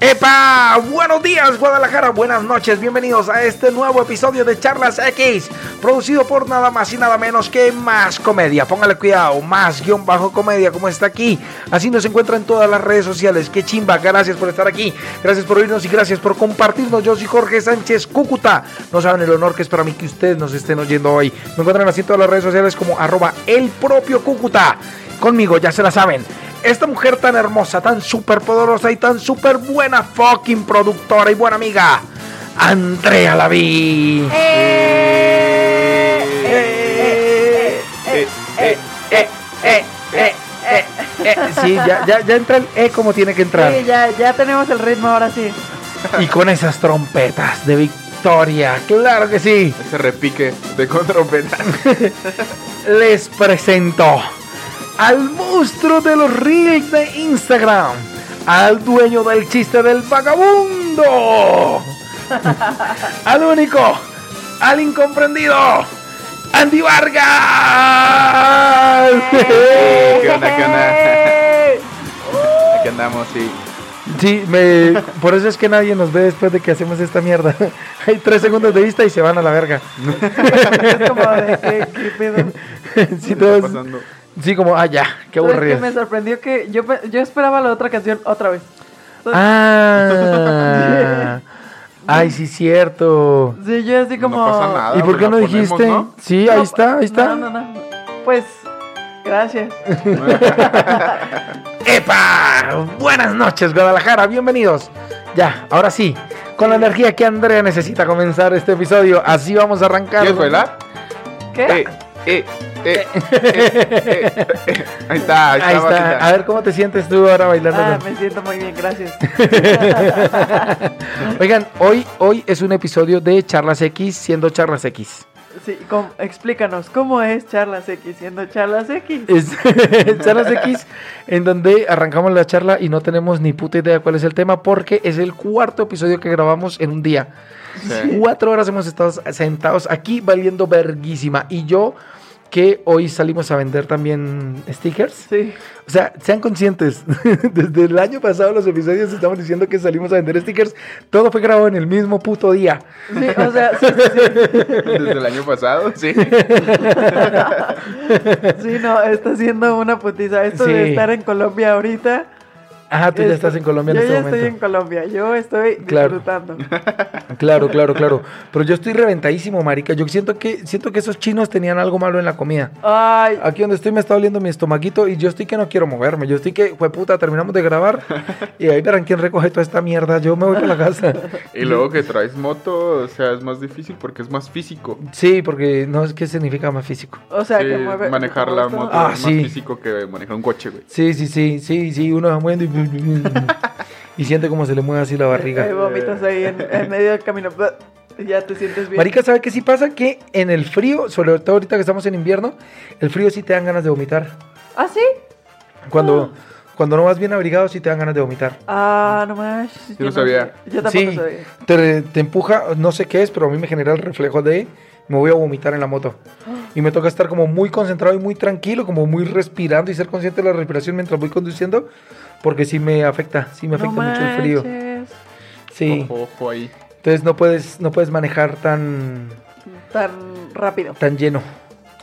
¡Epa! Buenos días Guadalajara, buenas noches, bienvenidos a este nuevo episodio de Charlas X, producido por nada más y nada menos que Más Comedia. Póngale cuidado, más guion bajo comedia, como está aquí. Así nos encuentra en todas las redes sociales. ¡Qué chimba! Gracias por estar aquí, gracias por oírnos y gracias por compartirnos. Yo soy Jorge Sánchez Cúcuta. No saben el honor que es para mí que ustedes nos estén oyendo hoy. Me encuentran así en todas las redes sociales como arroba el propio Cúcuta. Conmigo, ya se la saben esta mujer tan hermosa, tan súper poderosa y tan súper buena fucking productora y buena amiga, Andrea Laví. Sí, ya, ya, ya entra el E como tiene que entrar. Sí, ya, ya tenemos el ritmo ahora sí. Y con esas trompetas de victoria, claro que sí. Ese repique de con trompeta. Les presento al monstruo de los reels de Instagram, al dueño del chiste del vagabundo, al único, al incomprendido, Andy Vargas. ¿Qué onda, qué onda? Aquí andamos, sí. Sí, me, por eso es que nadie nos ve después de que hacemos esta mierda. Hay tres segundos de vista y se van a la verga. Es como de ¿qué, qué pedo? Sí, ¿Qué todos- está pasando? Sí, como, ah, ya, qué ¿Sabes qué? aburrido. Me sorprendió que yo, yo esperaba la otra canción otra vez. Ah, ay, sí, cierto. Sí, yo así como... No pasa nada. ¿Y por pues qué no ponemos, dijiste? ¿no? Sí, ahí está, ahí está. No, no, no. Pues, gracias. ¡Epa! Buenas noches, Guadalajara, bienvenidos. Ya, ahora sí, con la energía que Andrea necesita comenzar este episodio, así vamos a arrancar. ¿Quieres bailar? ¿Qué? Eh, eh, eh, eh, eh, eh. Ahí está, ahí está. Ahí está. A ver cómo te sientes tú ahora bailando. Ah, me siento muy bien, gracias. Oigan, hoy, hoy es un episodio de Charlas X, siendo Charlas X. Sí, com- explícanos, ¿cómo es Charlas X siendo Charlas X? Es Charlas X, en donde arrancamos la charla y no tenemos ni puta idea cuál es el tema, porque es el cuarto episodio que grabamos en un día. Sí. Cuatro horas hemos estado sentados aquí valiendo verguísima. Y yo, que hoy salimos a vender también stickers. Sí. O sea, sean conscientes. Desde el año pasado los episodios estamos diciendo que salimos a vender stickers. Todo fue grabado en el mismo puto día. Sí, o sea, sí, sí, sí. Desde el año pasado, sí. Sí, no, está siendo una putiza. Esto Sí. de estar en Colombia ahorita. Ah, tú ya estás en Colombia en Yo este ya momento. estoy en Colombia, yo estoy Claro. disfrutando. Claro, claro, claro. Pero yo estoy reventadísimo, marica. Yo siento que siento que esos chinos tenían algo malo en la comida. Ay, Aquí donde estoy me está doliendo mi estomaguito y yo estoy que no quiero moverme. Yo estoy que, fue puta, terminamos de grabar y ahí verán quién recoge toda esta mierda. Yo me voy para la casa. Y luego que traes moto, o sea, es más difícil porque es más físico. Sí, porque no es que significa más físico. o sea, Sí, que mueve. manejar la moto Ah, es sí. más físico que manejar un coche, güey. Sí, sí, sí, sí, sí, uno va moviendo y, y siente como se le mueve así la Ahí barriga. vomitas ahí en, en medio del camino. Ya te sientes bien. Marica, ¿sabe qué sí pasa? Que en el frío, sobre todo ahorita que estamos en invierno, el frío sí te dan ganas de vomitar. ¿Ah, sí? Cuando, cuando no vas bien abrigado sí te dan ganas de vomitar. Ah, no más. Yo no sabía. Yo tampoco Sí, sabía. te, te empuja, no sé qué es, pero a mí me genera el reflejo de me voy a vomitar en la moto. Y me toca estar como muy concentrado y muy tranquilo, como muy respirando y ser consciente de la respiración mientras voy conduciendo, porque sí me afecta, sí me afecta no mucho el frío. Sí. Ojo, ojo ahí. Entonces no puedes, no puedes manejar tan, Tan rápido. tan lleno.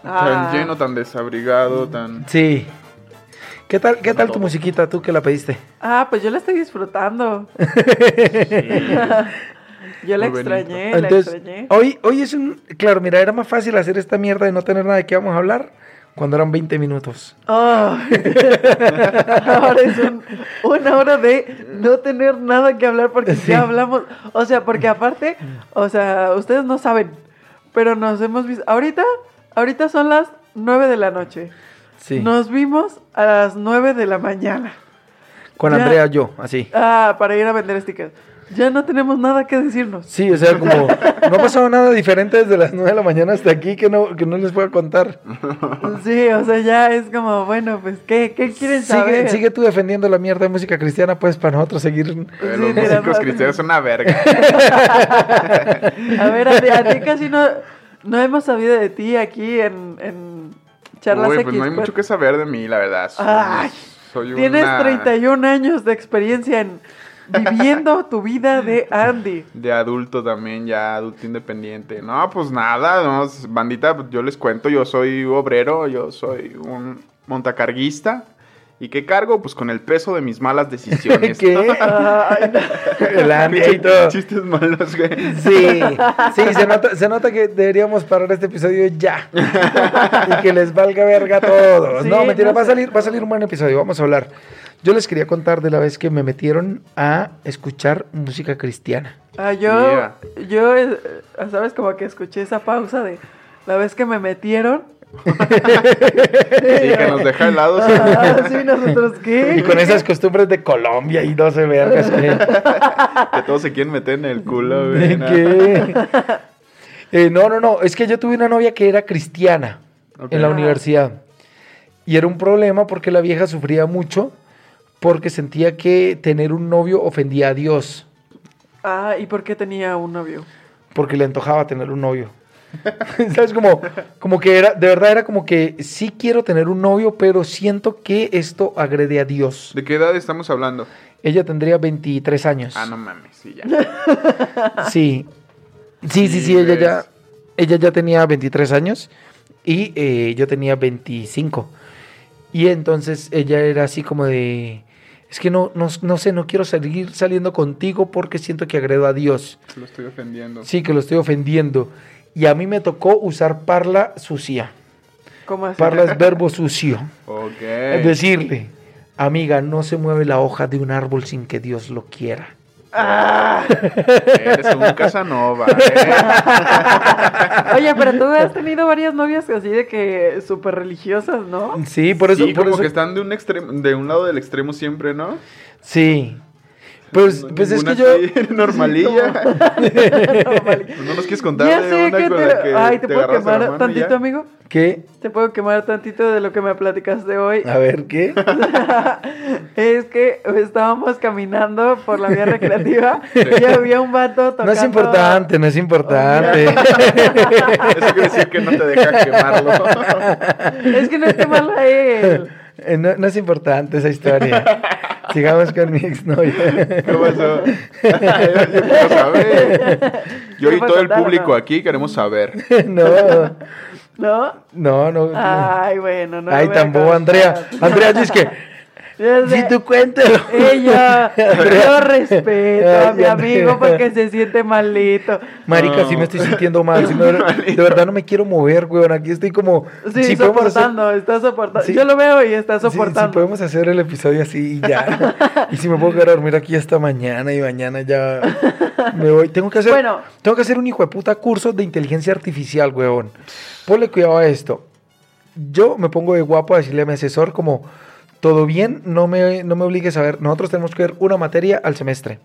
Ah. Tan lleno, tan desabrigado, tan... Sí. ¿Qué tal, qué tal tu musiquita, tú que la pediste? Ah, pues yo la estoy disfrutando. yo la Muy extrañé, la Entonces, extrañé. hoy, hoy es un... Claro, mira, era más fácil hacer esta mierda de no tener nada de qué vamos a hablar cuando eran 20 minutos. Oh. Ahora es un- una hora de no tener nada que hablar porque Sí. ya hablamos. O sea, porque aparte, o sea, ustedes no saben, pero nos hemos visto. Ahorita, ahorita son las 9 de la noche. Sí. Nos vimos a las 9 de la mañana. Con Ya. Andrea yo, así. Ah, para ir a vender stickers. Ya no tenemos nada que decirnos. Sí, o sea, como no ha pasado nada diferente desde las 9 de la mañana hasta aquí que no, que no les puedo contar. Sí, o sea, ya es como, bueno, pues, ¿qué, qué quieren Sigue, saber? sigue tú defendiendo la mierda de música cristiana, pues, para nosotros seguir. Sí, los músicos no- cristianos son una verga. A ver, a ti, a ti casi no, no hemos sabido de ti aquí en, en Charlas Uy, X. pues no hay mucho que saber de mí, la verdad. Soy, Ay, soy Tienes una- 31 años de experiencia en viviendo tu vida de Andy. De adulto también, ya adulto independiente. No, pues nada, no, bandita, pues yo les cuento, yo soy obrero, yo soy un montacarguista. ¿Y qué cargo? Pues con el peso de mis malas decisiones. ¿Qué? Ay, no. El Andy y todo. Chistes malos, güey. Sí, sí, se nota, se nota que deberíamos parar este episodio ya. Y que les valga verga a todos. Sí, no, mentira, no va a salir, va a salir un buen episodio, vamos a hablar. Yo les quería contar de la vez que me metieron a escuchar música cristiana. Ah, yo, Yeah. yo, eh, ¿sabes? Como que escuché esa pausa de la vez que me metieron. Sí, que nos deja helados. Ah, sí, nosotros qué. Y con esas costumbres de Colombia y 12 vergas. que- que todos se quieren meter en el culo, güey. ¿De ¿no? qué? Eh, no, no, no. Es que yo tuve una novia que era cristiana en la Ah. universidad. Y era un problema porque la vieja sufría mucho porque sentía que tener un novio ofendía a Dios. Ah, ¿y por qué tenía un novio? Porque le antojaba tener un novio. ¿Sabes? Como, como que era, de verdad era como que sí quiero tener un novio, pero siento que esto agrede a Dios. ¿De qué edad estamos hablando? Ella tendría 23 años. Ah, no mames, sí, ya. Sí. Sí, sí, Sí, sí, ella ya, ella ya tenía 23 años y eh, yo tenía 25. Y entonces ella era así como de, es que no, no, no sé, no quiero seguir saliendo contigo porque siento que agredo a Dios. Lo estoy ofendiendo. Sí, que lo estoy ofendiendo. Y a mí me tocó usar parla sucia. ¿Cómo así? Parla es verbo sucio. Ok. Es decirle, amiga, no se mueve la hoja de un árbol sin que Dios lo quiera. Eres un Casanova. ¿eh? Oye, pero tú has tenido varias novias así de que súper religiosas, ¿no? Sí, por eso. sí, por como eso- que están de un extremo, de un lado del extremo siempre, ¿no? Sí. Pues, pues es que yo... normalilla. ¿No nos quieres contar Ya de sé una que con te... la que Ay, ¿te, puedo quemar tantito, ya? amigo? ¿Qué? ¿Te puedo quemar tantito de lo que me platicaste hoy? A ver, ¿qué? es que estábamos caminando por la vía recreativa y había un vato tocando... No es importante, no es importante. Eso quiere decir que no te deja quemarlo. Es que no es quemarlo a él. Eh, no, no es importante esa historia. Sigamos con mi exnovia. ¿Qué pasó? yo, saber. Yo ¿Qué y todo el público no? aquí queremos saber. No, ¿No? no, no. Ay, bueno, no. Ay, contar. Andrea. Andrea, dice que Si tú cuéntalo. Ella, yo respeto a mi amigo porque se siente malito. Marica, No. sí me estoy sintiendo mal. sí me- de verdad no me quiero mover, weón. Aquí estoy como. Sí, si hacer- soportando, está soportando. Sí. Yo lo veo y está soportando. sí, podemos hacer el episodio así y ya. y si me puedo quedar a dormir aquí hasta mañana y mañana ya me voy. Tengo que hacer, Bueno. tengo que hacer un hijo de puta curso de inteligencia artificial, huevón. Ponle cuidado a esto. Yo me pongo de guapo a decirle a mi asesor como, todo bien, no me, no me obligues a ver. Nosotros tenemos que ver una materia al semestre.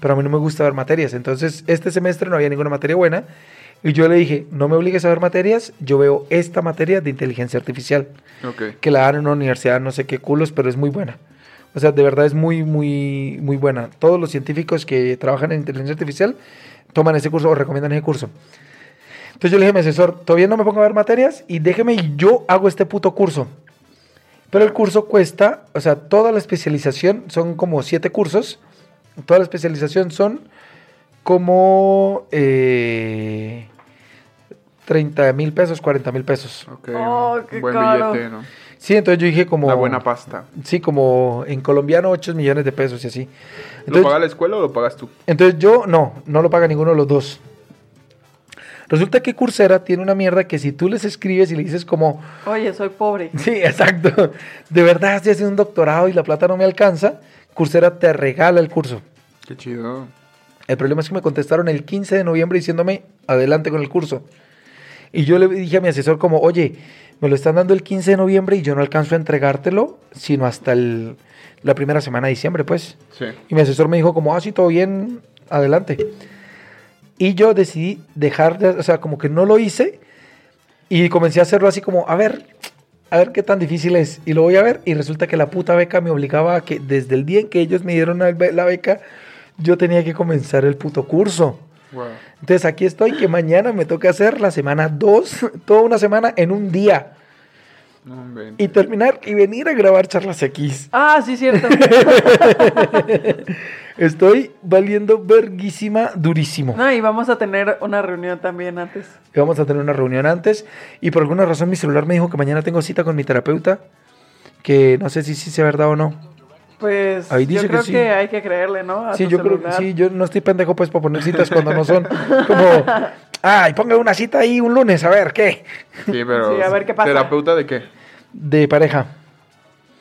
Pero a mí no me gusta ver materias. Entonces, este semestre no había ninguna materia buena. Y yo le dije, no me obligues a ver materias, yo veo esta materia de inteligencia artificial Ok. que la dan en una universidad, no sé qué culos, pero es muy buena. O sea, de verdad es muy, muy, muy buena. Todos los científicos que trabajan en inteligencia artificial toman ese curso o recomiendan ese curso. Entonces yo le dije a mi asesor, todavía no me pongo a ver materias y déjeme y yo hago este puto curso. Pero el curso cuesta, o sea, toda la especialización son como siete cursos. Toda la especialización son como eh, 30 mil pesos, 40 mil pesos. Ok. Oh, qué buen caro. billete, ¿no? Sí, entonces yo dije como... Una buena pasta. Sí, como en colombiano 8 millones de pesos y así. ¿Lo paga la escuela o lo pagas tú? entonces yo no, no lo paga ninguno de los dos. Resulta que Coursera tiene una mierda que si tú les escribes y le dices como, Oye, soy pobre. sí, exacto, de verdad estoy haciendo un doctorado y la plata no me alcanza, Coursera te regala el curso. Qué chido. El problema es que me contestaron el 15 de noviembre diciéndome, adelante con el curso. Y yo le dije a mi asesor como, oye, me lo están dando el 15 de noviembre y yo no alcanzo a entregártelo, sino hasta el- la primera semana de diciembre, pues. Sí. Y mi asesor me dijo como, ah, sí, todo bien, adelante. Y yo decidí dejar de, o sea, como que no lo hice y comencé a hacerlo así como, a ver, a ver qué tan difícil es. Y lo voy a ver y resulta que la puta beca me obligaba a que desde el día en que ellos me dieron la be- la beca, yo tenía que comenzar el puto curso. Wow. Entonces aquí estoy que mañana me toca hacer la semana 2, toda una semana en un día. No. Y terminar y venir a grabar charlas X. Ah, sí, cierto. Estoy valiendo verguísima, durísimo. No, y vamos a tener una reunión también antes. Y Vamos a tener una reunión antes. Y por alguna razón mi celular me dijo que mañana tengo cita con mi terapeuta. Que no sé si sí sea verdad o no. Pues Ahí dice yo que creo sí. que, hay que creerle, ¿no? A Sí, yo creo que sí. Yo no estoy pendejo pues para poner citas cuando no son. Como, ay, ponga una cita ahí un lunes, a ver, ¿qué? Sí, pero. Sí, a ver qué pasa. ¿Terapeuta de qué? De pareja.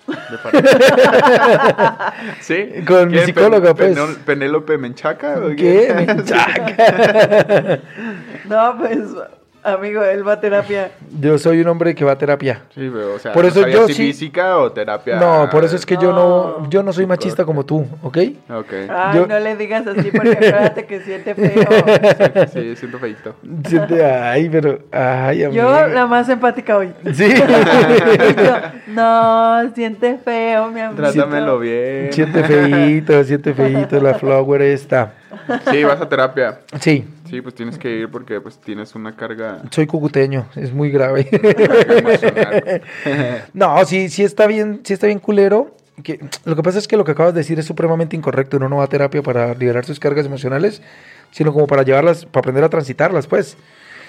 De pareja. ¿Sí? Con mi ¿Quién? psicóloga, pues. ¿Penélope Menchaca? o ¿Qué? Menchaca. No, pues, amigo, él va a terapia. Yo soy un hombre que va a terapia. Sí, pero, o sea, Por ¿no eso yo si sí- física o terapia? No, por eso es que yo no, yo no soy machista como tú, ¿ok? Ok. Ay, Yo- no le digas así porque acuérdate que siente feo. Sí, siento feito. Siente- Ay, pero, ay, amigo. Yo la más empática hoy. Sí. no, siente feo, mi amigo. Trátamelo bien. siente feíto, siente feíto la flower esta. Sí, vas a terapia. Sí, Sí, pues tienes que ir porque pues tienes una carga, soy cucuteño, es muy grave. carga emocional. No, sí, sí está bien, sí está bien culero. Que, lo que pasa es que lo que acabas de decir es supremamente incorrecto. Uno no va a terapia para liberar sus cargas emocionales, sino como para llevarlas, para aprender a transitarlas, pues.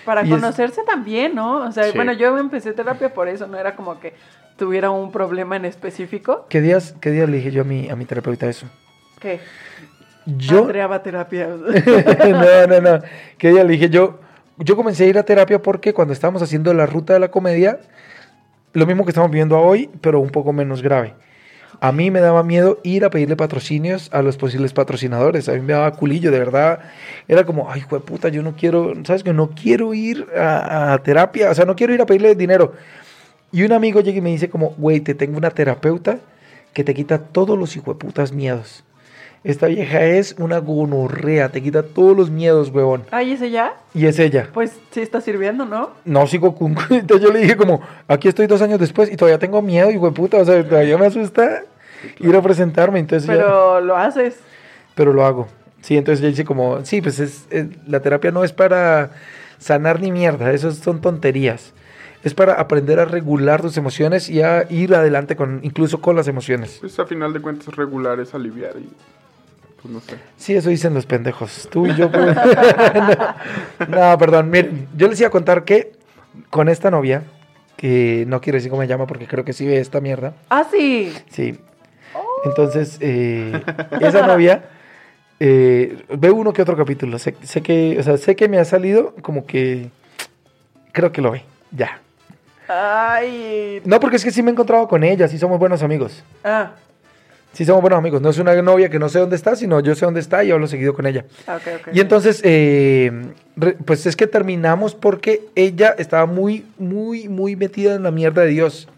Para Y es- conocerse también, ¿no? O sea, Sí. bueno, yo empecé terapia por eso, no era como que tuviera un problema en específico. ¿Qué días, qué días le dije yo a mi, a mi terapeuta eso? ¿Qué? Yo, Andrea va a terapia. no, no, no. Que ella le dije, yo, yo comencé a ir a terapia porque cuando estábamos haciendo la ruta de la comedia, lo mismo que estamos viviendo hoy, pero un poco menos grave. A mí me daba miedo ir a pedirle patrocinios a los posibles patrocinadores. A mí me daba culillo, de verdad. Era como, ay, puta, yo no quiero, ¿sabes que No quiero ir a, a terapia, o sea, no quiero ir a pedirle dinero. Y un amigo llega y me dice como, güey, te tengo una terapeuta que te quita todos los hijueputas miedos. Esta vieja es una gonorrea, te quita todos los miedos, huevón. Ay, ¿ese ya? Y es ella. Pues sí está sirviendo, ¿no? No sigo con... Entonces yo le dije como, aquí estoy dos años después y todavía tengo miedo, hijo de puta. O sea, todavía me asusta ir a presentarme. Entonces yo- Pero lo haces. pero lo hago. Sí, entonces ella dice como, sí, pues es, es- la terapia no es para sanar ni mierda, eso son tonterías. Es para aprender a regular tus emociones y a ir adelante con, incluso con las emociones. Pues a final de cuentas regular es aliviar y pues no sé. Sí, eso dicen los pendejos. Tú y yo. pues, no, no, perdón. Miren, yo les iba a contar que con esta novia, que no quiero decir cómo me llama porque creo que sí ve esta mierda. Ah, sí. Sí. Entonces, eh, esa novia, eh, ve uno que otro capítulo. Sé, sé que, o sea, sé que me ha salido como que creo que lo ve. Ya. Ay. No, porque es que sí me he encontrado con ella, sí somos buenos amigos. Ah, Sí somos buenos amigos. No es una novia que no sé dónde está, sino yo sé dónde está y hablo seguido con ella. ah. Y entonces, eh, pues es que terminamos porque ella estaba muy, muy, muy metida en la mierda de Dios.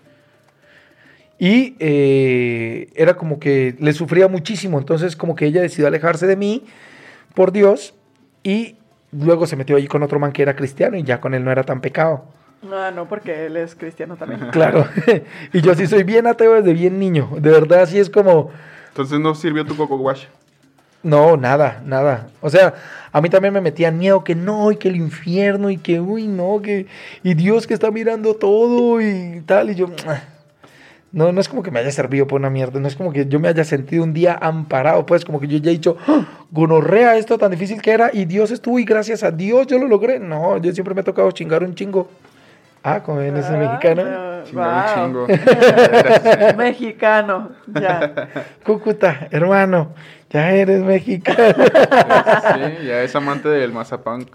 Y eh, era como que le sufría muchísimo. Entonces, como que ella decidió alejarse de mí por Dios. Y luego se metió allí con otro man que era cristiano y ya con él no era tan pecado. Ah, no, porque él es cristiano también. Claro. y yo sí soy bien ateo desde bien niño. De verdad, así es como. Entonces no sirvió tu coco wash. No, nada, nada. O sea, a mí también me metía miedo que no, y que el infierno, y que, uy, no, que, y Dios que está mirando todo y tal, y yo, no, no es como que me haya servido por una mierda, no es como que yo me haya sentido un día amparado, pues, como que yo ya he dicho, "Ah, gonorrea, esto tan difícil que era, y Dios estuvo, y gracias a Dios yo lo logré. No, yo siempre me ha tocado chingar un chingo. Ah, como ven, ese Ah, mexicano. no, wow. chingo. Mexicano, ya. Cúcuta, hermano, ya eres mexicano. Sí, ya es amante del mazapán.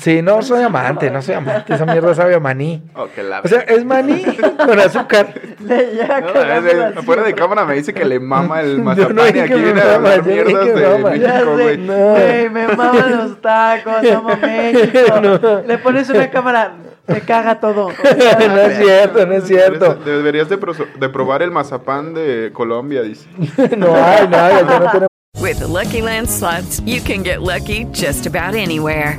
Sí, no soy amante, no soy amante, esa mierda sabe a maní. Oh, la O sea, es maní con azúcar. Le ya No, de- la afuera de cámara me dice que le mama el Yo no mazapán y aquí viene a mama, hablar mierdas que de mama. México, güey. No. güey, me maman los tacos, amo México. Le pones una cámara. me caga todo. no es cierto, no es cierto. Deberías, deberías de, de probar el mazapán de Colombia, dice. No hay, no hay, no tenemos. With the Lucky Land slots, you can get lucky just about anywhere.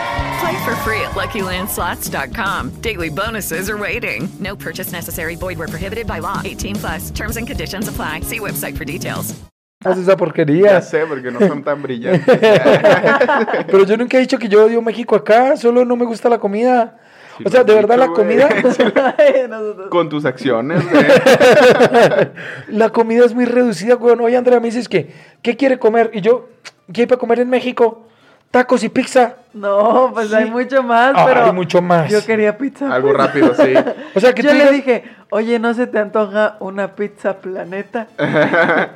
Play for free at LuckyLandSlots.com. Daily bonuses are waiting. No purchase necessary. Void where prohibited by law. 18 plus. Terms and conditions apply. See website for details. esa porquería. Ya sé, porque no son tan brillantes. Pero yo nunca he dicho que yo odio México acá, solo no me gusta la comida. Sí, o sea, de verdad la dicho, güey. comida, nosotros- Con tus acciones, la comida es muy reducida, güey. Oye, Andrea, me dices que, ¿qué quiere comer? Y yo, ¿qué hay para comer en México? Tacos y pizza. No, pues hay mucho más, Ah, pero hay mucho más. yo quería pizza. Algo rápido, sí. O sea, que Yo tú le digas, dije, oye, ¿no se te antoja una pizza planeta?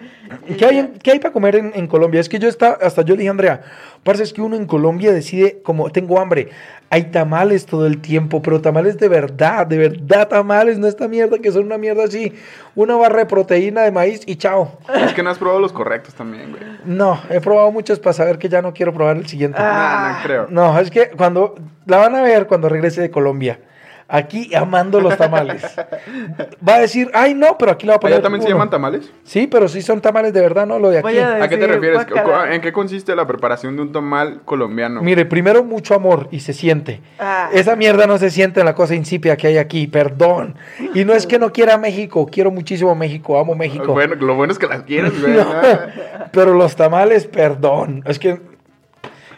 ¿qué hay, qué hay para comer en, en Colombia? Es que yo está, hasta yo le dije, Andrea, parece es que uno en Colombia decide, como tengo hambre, hay tamales todo el tiempo, pero tamales de verdad, de verdad tamales, no esta mierda que son una mierda así, una barra de proteína de maíz y chao. Es que no has probado los correctos también, güey. No, he probado muchos para saber que ya no quiero probar el siguiente. No, no creo. No, es que cuando la van a ver cuando regrese de Colombia. Aquí amando los tamales. Va a decir, ay no, pero aquí le va a poner. ¿Allá también se uno". llaman tamales? Sí, pero sí son tamales de verdad, ¿no? Lo de aquí. Voy a ¿A qué te refieres? ¿En qué consiste la preparación de un tamal colombiano? Mire, primero mucho amor y se siente. Ah. Esa mierda no se siente en la cosa insípida que hay aquí, perdón. Y no es que no quiera México, quiero muchísimo México, amo México. Bueno, lo bueno es que las quieres, güey. No, pero los tamales, perdón. Es que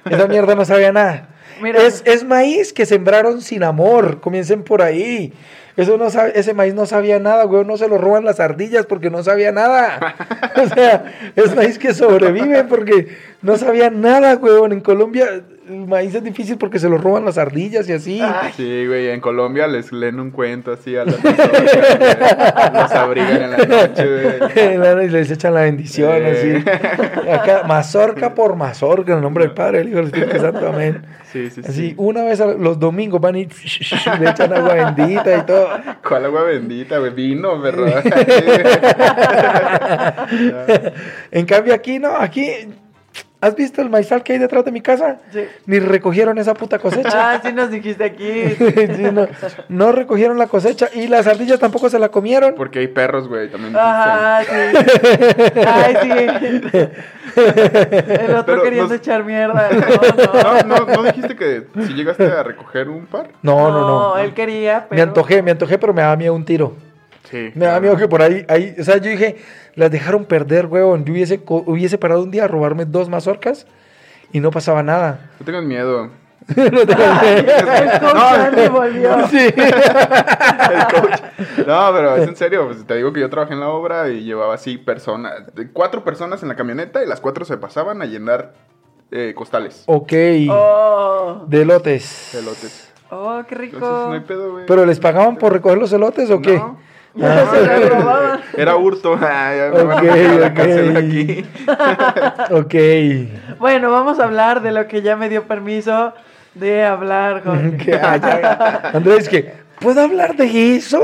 esa mierda no sabía nada. Mira. Es, es maíz que sembraron sin amor. Comiencen por ahí. Eso no sabe, ese maíz no sabía nada, güey. No se lo roban las ardillas porque no sabía nada. O sea, es maíz que sobrevive porque no sabía nada, güey. En Colombia el maíz es difícil porque se lo roban las ardillas y así. Sí, güey, en Colombia les leen un cuento así a las personas. Los abrigan en la noche, güey. y les echan la bendición, Eh. así. Acá, mazorca por mazorca, en el nombre del Padre, del Hijo del Espíritu Santo, amén. Sí, sí, Así, sí. una vez a los domingos van y le echan agua bendita y todo. ¿Cuál agua bendita, güey? Vino, ¿verdad? en cambio aquí, no, aquí, ¿has visto el maizal que hay detrás de mi casa? Sí. Ni recogieron esa puta cosecha. Ah, sí nos dijiste aquí. Sí, no, no recogieron la cosecha y las ardillas tampoco se la comieron. Porque hay perros, güey, también. Ajá, sí. Ay, sí. El otro Pero queriendo nos- echar mierda. No, No, no. no, no dijiste que si llegaste a recoger un par. No, no, no. él quería, pero... Me antojé, me antojé, pero me daba miedo un tiro. Sí. Me da miedo que por ahí, ahí, o sea, yo dije, las dejaron perder, huevón. Yo hubiese, hubiese parado un día a robarme dos mazorcas y no pasaba nada. No tengas miedo. El coach volvió. Sí. El coach. No, pero es en serio. pues, te digo que yo trabajé en la obra y llevaba así personas, de cuatro personas en la camioneta y las cuatro se pasaban a llenar eh, costales. Ok. Oh, De elotes. Elotes. oh, qué rico. Entonces no hay pedo, güey. ¿Pero les pagaban por recoger los elotes o qué? No. Ya se la robaban. Era hurto. Ah, ya me van a Ok. Bueno, vamos a hablar de lo que ya me dio permiso de hablar, Jorge. Que haya- Andrés, que ¿puedo hablar de eso?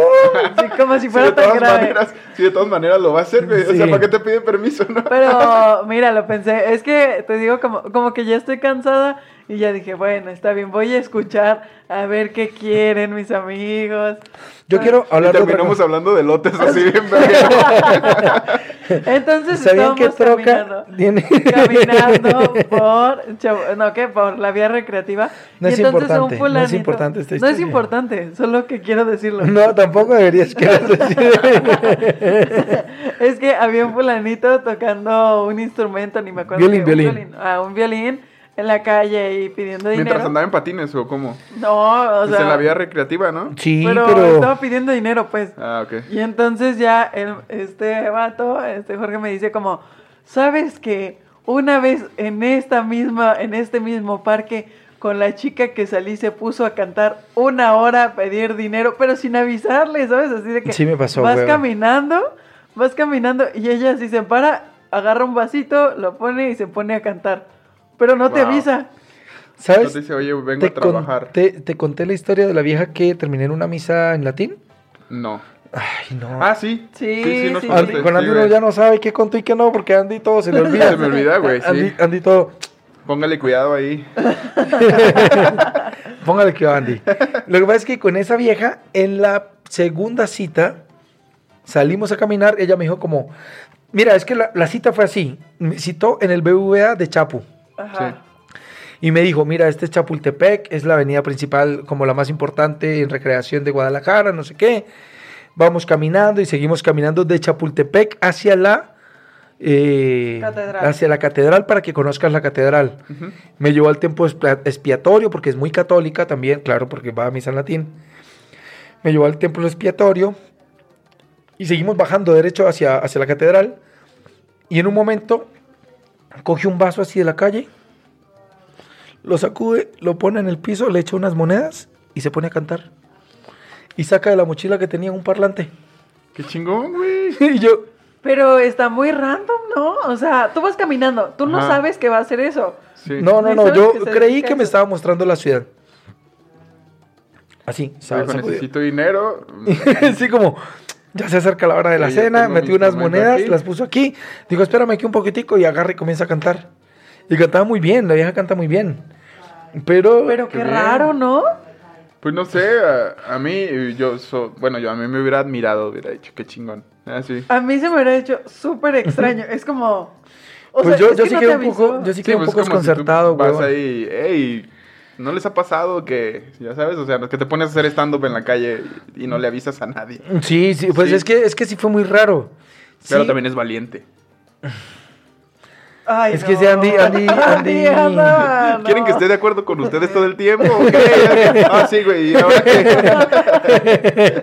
Sí, como si Sí, fuera tan grave. maneras, sí, de todas maneras lo va a hacer, güey. O Sí. sea, ¿para qué te pide permiso, no? Pero mira, lo pensé, es que te digo como, como que ya estoy cansada y ya dije, bueno, está bien, voy a escuchar a ver qué quieren mis amigos. Yo quiero Y hablar de otra terminamos hablando de lotes así bien. Entonces ¿Sabían que troca caminando, tiene... caminando por, no, ¿qué? Por la vía recreativa. No Y es entonces un importante, no es importante esta No es historia. importante, solo que quiero decirlo. No, tampoco deberías querer decir. Es que había un fulanito tocando un instrumento, ni me acuerdo. Violín, qué, un violín. Ah, un violín. En la calle y pidiendo dinero. Mientras andaba en patines o cómo. No, o Pues sea, en la vía recreativa, ¿no? Sí, pero, pero... estaba pidiendo dinero, pues. Ah, ok. Y entonces ya el- este vato, este Jorge me dice como, ¿sabes que una vez en esta misma, en este mismo parque, con la chica que salí se puso a cantar una hora a pedir dinero, pero sin avisarle, ¿sabes? Así de que Sí me pasó, vas caminando, vas caminando y ella así se para, agarra un vasito, lo pone y se pone a cantar. Pero no te avisa. ¿Sabes? Entonces dice, oye, vengo Te a trabajar. conté, te conté la historia de la vieja que terminé en una misa en latín. No. Ay, no. Ah, sí. Sí, nos sí, contaste, Andy- con sí, Andy uno ya no sabe qué contó y qué no, porque Andy todo se le olvida. Se me olvida, güey, sí. Andy, Andy todo. Póngale cuidado ahí. Póngale que Andy. Lo que pasa es que con esa vieja, en la segunda cita, salimos a caminar. Ella me dijo como, mira, es que la, la cita fue así. Me citó en el BVA de Chapu. Ajá. Y me dijo, mira, este es Chapultepec, es la avenida principal como la más importante en recreación de Guadalajara, no sé qué. Vamos caminando y seguimos caminando de Chapultepec hacia la... eh, Catedral. hacia la catedral para que conozcas la catedral. Me llevó al tiempo expiatorio porque es muy católica también, claro, porque va a misa en latín. Me llevó al templo expiatorio y seguimos bajando derecho hacia, hacia la catedral. Y en un momento coge un vaso así de la calle, lo sacude, lo pone en el piso, le echa unas monedas y se pone a cantar. Y saca de la mochila que tenía un parlante. Qué chingón, güey. y yo, Pero está muy random, ¿no? O sea, tú vas caminando, tú no Ajá. sabes que va a hacer eso. Sí. no, no, no, sabes yo que creí que me estaba mostrando la ciudad. Así, Dijo, sacudió. necesito dinero. Así como, ya se acerca la hora de la Sí, cena, mi unas monedas, aquí. las puso aquí. Digo, espérame aquí un poquitico y agarra y comienza a cantar. Y cantaba muy bien, la vieja canta muy bien. Pero, Pero qué, raro, ¿no? Pues no sé, a, a mí, yo, so- bueno, yo a mí me hubiera admirado, hubiera dicho, qué chingón. Ah, sí. A mí se me hubiera hecho súper extraño. es como. O pues sea, yo, yo sí no quedé un poco, yo sí quedé un pues, si desconcertado, Vas güey. ahí, hey, ¿no les ha pasado que, ya sabes, o sea, que te pones a hacer stand-up en la calle y no le avisas a nadie? Sí, sí, pues Sí. es que es que sí fue muy raro. Pero Sí, también es valiente. Ay, Es que Andy- Andy- Andy- no. ¿Quieren que esté de acuerdo con ustedes todo el tiempo? qué? ah, sí, güey, ¿y ahora qué?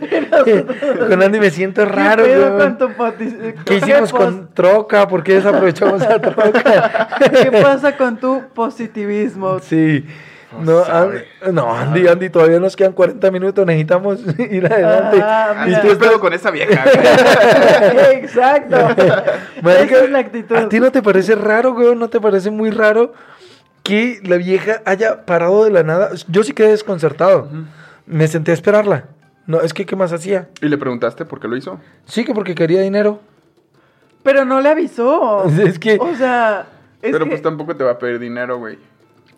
Con Andy me siento ¿Qué raro, pedo güey. con tu ¿Qué hicimos con troca? ¿Por qué desaprovechamos la troca? ¿Qué pasa con tu positivismo? Sí. No, Andy, no, Andy, Andy, todavía nos quedan 40 minutos, necesitamos ir adelante. Ajá, Ah, Y tú ¿Qué estás- pedo con esa vieja? Exacto. Marica, Esa es la actitud. ¿A ti no te parece raro, güey? ¿No te parece muy raro que la vieja haya parado de la nada? Yo sí quedé desconcertado. Me senté a esperarla. No, es que, ¿qué más hacía? ¿Y le preguntaste por qué lo hizo? Sí, que porque quería dinero. Pero no le avisó. Es que- O sea. Es Pero que- pues tampoco te va a pedir dinero, güey.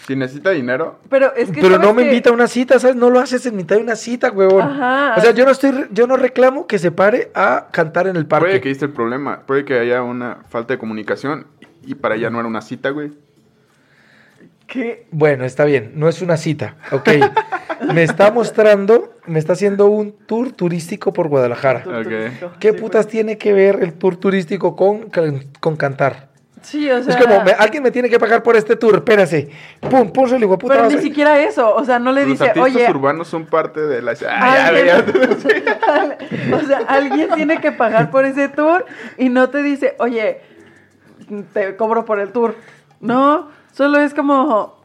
Si necesita dinero, Pero es que. Pero ¿sabes no me invita a una cita, ¿sabes? No lo haces en mitad de una cita, huevón. Ajá. O sea, yo no estoy, yo no reclamo que se pare a cantar en el parque. puede que esté el problema. Puede que haya una falta de comunicación y para ella no era una cita, güey. ¿Qué? Bueno, está bien, no es una cita, ok. me está mostrando, me está haciendo un tour turístico por Guadalajara. Ok. ¿Qué Sí, putas tiene que ver el tour turístico con, con cantar? Sí, o sea. es como, me- alguien me tiene que pagar por este tour, espérase. Pum, pum, se le digo, puta. Pero ni a- siquiera eso. O sea, no le Los dice, artistas oye. urbanos son parte de la... Ah, alguien- ya, ya. o sea, alguien tiene que pagar por ese tour y no te dice, oye, te cobro por el tour. No, solo es como,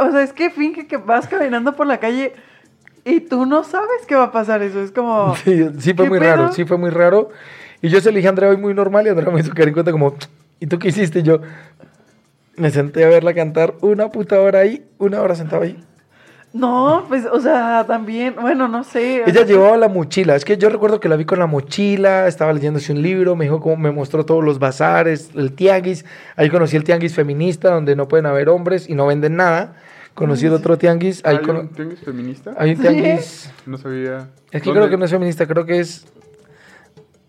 o sea, es que finge que vas caminando por la calle y tú no sabes qué va a pasar eso. Es como, Sí, sí fue ¿qué muy pedo? raro, sí fue muy raro. Y yo se le dije a Andrea hoy muy normal y Andrea me hizo caer en cuenta como, ¿y tú qué hiciste? Yo me senté a verla cantar una puta hora ahí, una hora sentado ahí. no, pues, o sea, también, bueno, no sé. Ella sea, llevaba la mochila, es que yo recuerdo que la vi con la mochila, estaba leyéndose un libro, me dijo cómo me mostró todos los bazares, el tianguis, ahí conocí el tianguis feminista donde no pueden haber hombres y no venden nada. Conocí el otro tianguis, ahí ¿Hay un tianguis feminista? hay un tianguis, No sabía. es que ¿Dónde? creo que no es feminista, creo que es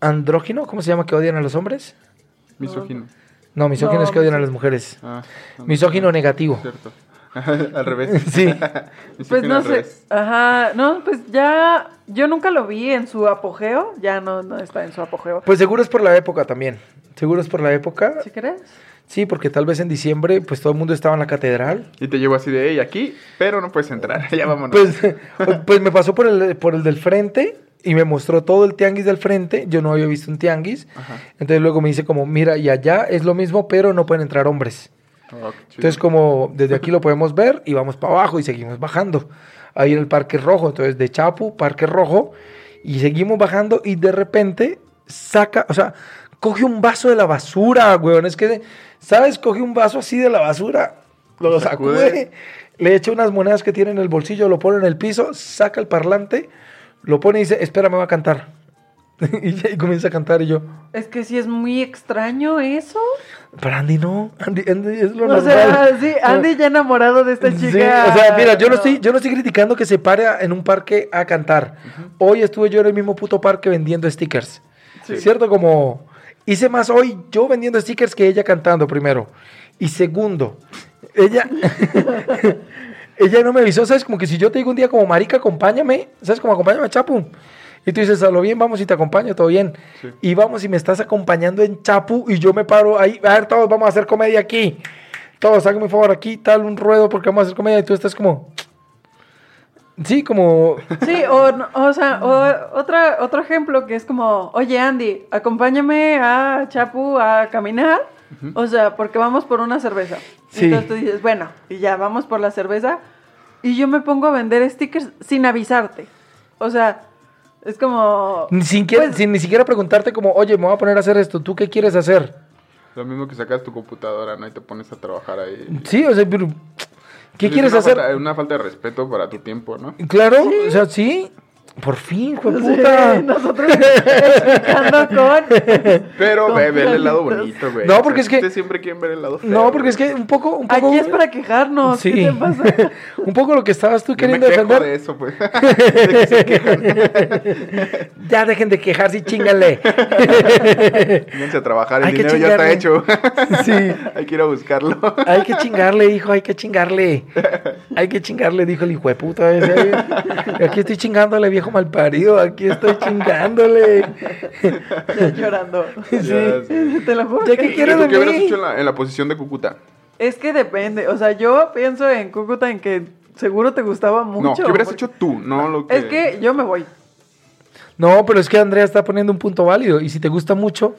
andrógino, ¿cómo se llama que odian a los hombres? Misógino. No, misógino No, es que odian a las mujeres. Ah, no, Misógino negativo. Cierto. Al revés. Sí. Pues Misógino no sé, revés. ajá, no, pues ya, yo nunca lo vi en su apogeo, ya no, no está en su apogeo. Pues seguro es por la época también. Seguro es por la época. ¿Sí crees? Sí, porque tal vez en diciembre, pues todo el mundo estaba en la catedral. Y te llevo así de, hey, aquí, pero no puedes entrar. ya vámonos. Pues, pues me pasó por el, por el del frente y me mostró todo el tianguis del frente. Yo no había visto un tianguis. Entonces luego me dice como, mira, y allá es lo mismo, pero no pueden entrar hombres. Oh. Entonces como desde aquí lo podemos ver y vamos para abajo y seguimos bajando. Ahí en el Parque Rojo, entonces de Chapu, Parque Rojo, y seguimos bajando y de repente saca, o sea, coge un vaso de la basura, weón. Es que, ¿sabes? Coge un vaso así de la basura, lo sacude. le echa unas monedas que tiene en el bolsillo, lo pone en el piso, saca el parlante, lo pone y dice, espera, me va a cantar. y, comienza a cantar y yo, Es que sí es muy extraño eso. pero Andy no, Andy, Andy es lo O normal. sea, sí, Andy ya enamorado de esta Sí, chica. o sea, mira, yo no, estoy, yo no estoy criticando que se pare en un parque a cantar. Hoy estuve yo en el mismo puto parque vendiendo stickers. ¿Cierto? Como hice más hoy yo vendiendo stickers que ella cantando primero. Y segundo, ella ella no me avisó, ¿sabes? Como que si yo te digo un día como marica, acompáñame, ¿sabes? Como acompáñame, Chapu. Y tú dices, a lo bien, vamos y te acompaño, todo bien. Y vamos y me estás acompañando en Chapu y yo me paro ahí, a ver, todos vamos a hacer comedia aquí. Todos, háganme un favor aquí, tal, un ruedo porque vamos a hacer comedia y tú estás como... Sí, como... Sí, o, no- o sea, o otra, otro ejemplo que es como, oye Andy, acompáñame a Chapu a caminar, o sea, porque vamos por una cerveza. Sí. Entonces tú dices, bueno, y ya vamos por la cerveza, y yo me pongo a vender stickers sin avisarte. O sea, es como... Ni siquiera, Pues- sin ni siquiera preguntarte como, oye, me voy a poner a hacer esto, ¿tú qué quieres hacer? Lo mismo que sacas tu computadora, ¿no? Y te pones a trabajar ahí. Sí, o sea, pero, ¿qué Es quieres una hacer? falta- una falta de respeto para tu tiempo, ¿no? Claro, o sea, sí. Por fin, Sí, puta. nosotros explicando con... Pero con ve, ve el lado bonito, güey. No, O porque sea, es que- Ustedes siempre quieren ver el lado feo. No, porque es que un poco, un poco. Aquí es para quejarnos, Sí. ¿qué te pasa? un poco lo que estabas tú Yo me queriendo quejo defender. de eso, pues. De que se quejan. Ya dejen de quejarse y chingale. Vénganse a trabajar, el Hay dinero ya está hecho. Sí. Hay que ir a buscarlo. Hay que chingarle, hijo, hay que chingarle. Hay que chingarle, dijo el hijo de puta ese. Aquí estoy chingándole, viejo malparido. Aquí estoy chingándole. Ya llorando. Sé. Te lo juro. ¿Ya que- qué ¿Y quieres de qué hubieras hecho en la, en la posición de Cúcuta? Es que depende. O sea, yo pienso en Cúcuta en que seguro te gustaba mucho. no, ¿qué hubieras porque- hecho tú? No lo que... Es que yo me voy. No, pero es que Andrea está poniendo un punto válido. Y si te gusta mucho,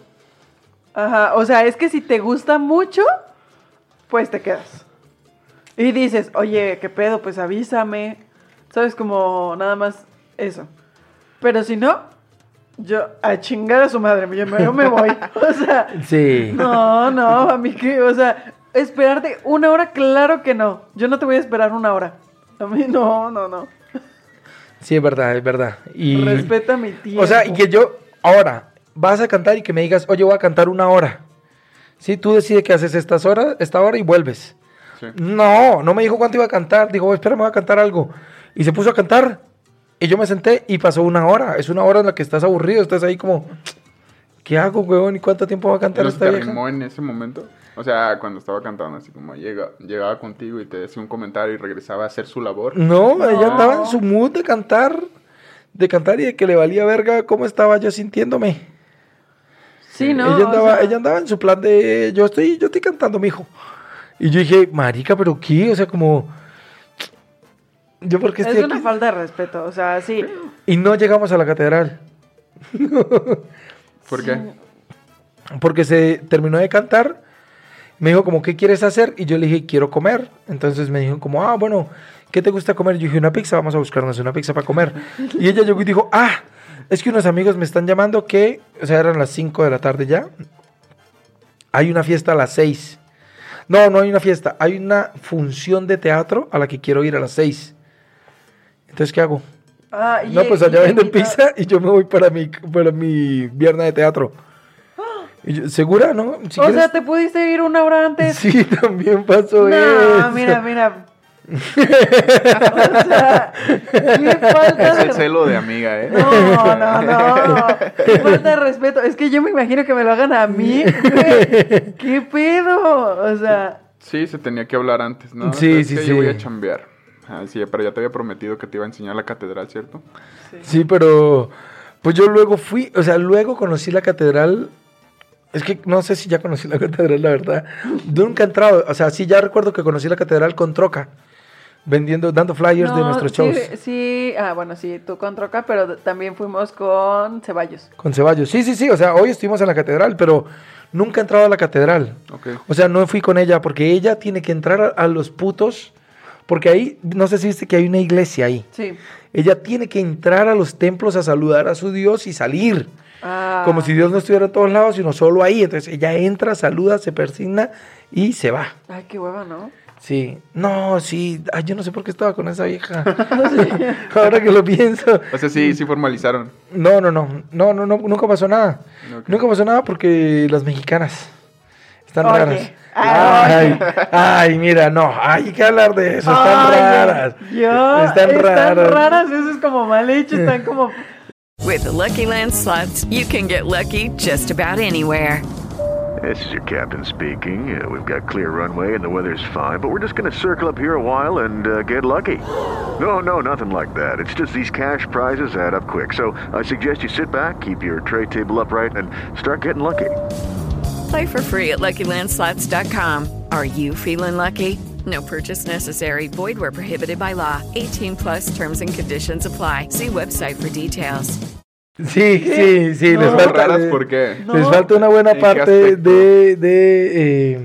Ajá. O sea, es que si te gusta mucho, pues te quedas. Y dices, oye, ¿qué pedo? Pues avísame. ¿Sabes? Como nada más eso. Pero si no, yo a chingar a su madre, yo me, yo me voy. O sea, sí. no, no, a mí que, o sea, esperarte una hora, claro que no. Yo no te voy a esperar una hora. A mí no, no, no. Sí, es verdad, es verdad. Y... Respeta mi tiempo. O sea, y que yo, ahora, vas a cantar y que me digas, oye, voy a cantar una hora. Sí, tú decides que haces estas horas, esta hora y vuelves. Sí. No, no me dijo cuánto iba a cantar. Dijo, espera, me voy a cantar algo. Y se puso a cantar. Y yo me senté y pasó una hora. Es una hora en la que estás aburrido. Estás ahí como, ¿qué hago, weón? ¿Y cuánto tiempo va a cantar ¿No se esta vieja? en ese momento? O sea, cuando estaba cantando, así como llega, llegaba contigo y te decía un comentario y regresaba a hacer su labor. No, ella No. andaba en su mood de cantar. De cantar y de que le valía verga cómo estaba yo sintiéndome. sí, no. ella, o andaba, sea, ella andaba en su plan de yo estoy, yo estoy cantando, mijo. Y yo dije, marica, pero qué, o sea, como yo porque Es una aquí? falta de respeto, o sea, sí. Y no llegamos a la catedral. ¿Por qué? Porque se terminó de cantar. Me dijo como, ¿qué quieres hacer? Y yo le dije, quiero comer. Entonces me dijo como, ah, bueno, ¿qué te gusta comer? Yo dije, una pizza, vamos a buscarnos una pizza para comer. Y ella llegó y dijo, ah, es que unos amigos me están llamando que, o sea, eran las 5 de la tarde ya. Hay una fiesta a las 6. No, no hay una fiesta, hay una función de teatro a la que quiero ir a las 6. Entonces, ¿qué hago? Ah, y- No, pues allá venden pizza y yo me voy para mi, para mi viernes de teatro. Y yo, ¿Segura, no? Si o quieres- sea, te pudiste ir una hora antes. Sí, también pasó no, eso. mira, mira. o sea, qué falta Es de el celo de amiga, ¿eh? No, no, no. Qué falta de respeto. Es que yo me imagino que me lo hagan a mí. güey. ¿Qué pedo? O sea, Sí, se tenía que hablar antes, ¿no? Sí, Es sí, que sí. Yo voy a chambear. Ah, sí, pero ya te había prometido que te iba a enseñar la catedral, ¿cierto? Sí, pero pues yo luego fui, o sea, luego conocí la catedral Es que no sé si ya conocí la catedral, la verdad. Nunca he entrado. O sea, sí, ya recuerdo que conocí la catedral con troca. Vendiendo, dando flyers de nuestros sí, shows. Sí, ah, bueno, sí, tú con Troca, pero también fuimos con Ceballos. Con Ceballos. Sí, sí, sí. O sea, hoy estuvimos en la catedral, pero nunca he entrado a la catedral. Ok. O sea, no fui con ella porque ella tiene que entrar a, a los putos. Porque ahí, no sé si viste que hay una iglesia ahí. Sí. Ella tiene que entrar a los templos a saludar a su Dios y salir. Ah, Como si Dios no estuviera en todos lados, sino solo ahí. Entonces ella entra, saluda, se persigna y se va. Ay, qué hueva, ¿no? Sí. No, sí. Ay, yo no sé por qué estaba con esa vieja. Ahora que lo pienso. O sea, sí, sí formalizaron. No, no, no. No, no, no. Nunca pasó nada. Nunca pasó nada porque las mexicanas están Oye. raras. Ay. Mira, no. Hay que hablar de eso. Están Ay, raras. Yo, Están raras. raras, eso es como mal hecho, están como... With the Lucky Land slots, you can get lucky just about anywhere. This is your captain speaking. Uh, we've got clear runway and the weather's fine, but we're just going to circle up here a while and uh, get lucky. No, no, nothing like that. It's just these cash prizes add up quick. So I suggest you sit back, keep your tray table upright, and start getting lucky. Play for free at LuckyLandSlots.com. Are you feeling lucky? No purchase necessary. Void where prohibited by law. 18 plus terms and conditions apply. See website for details. Sí, sí, sí. No. Les falta, raras, ¿por qué? No. les falta una buena parte de, de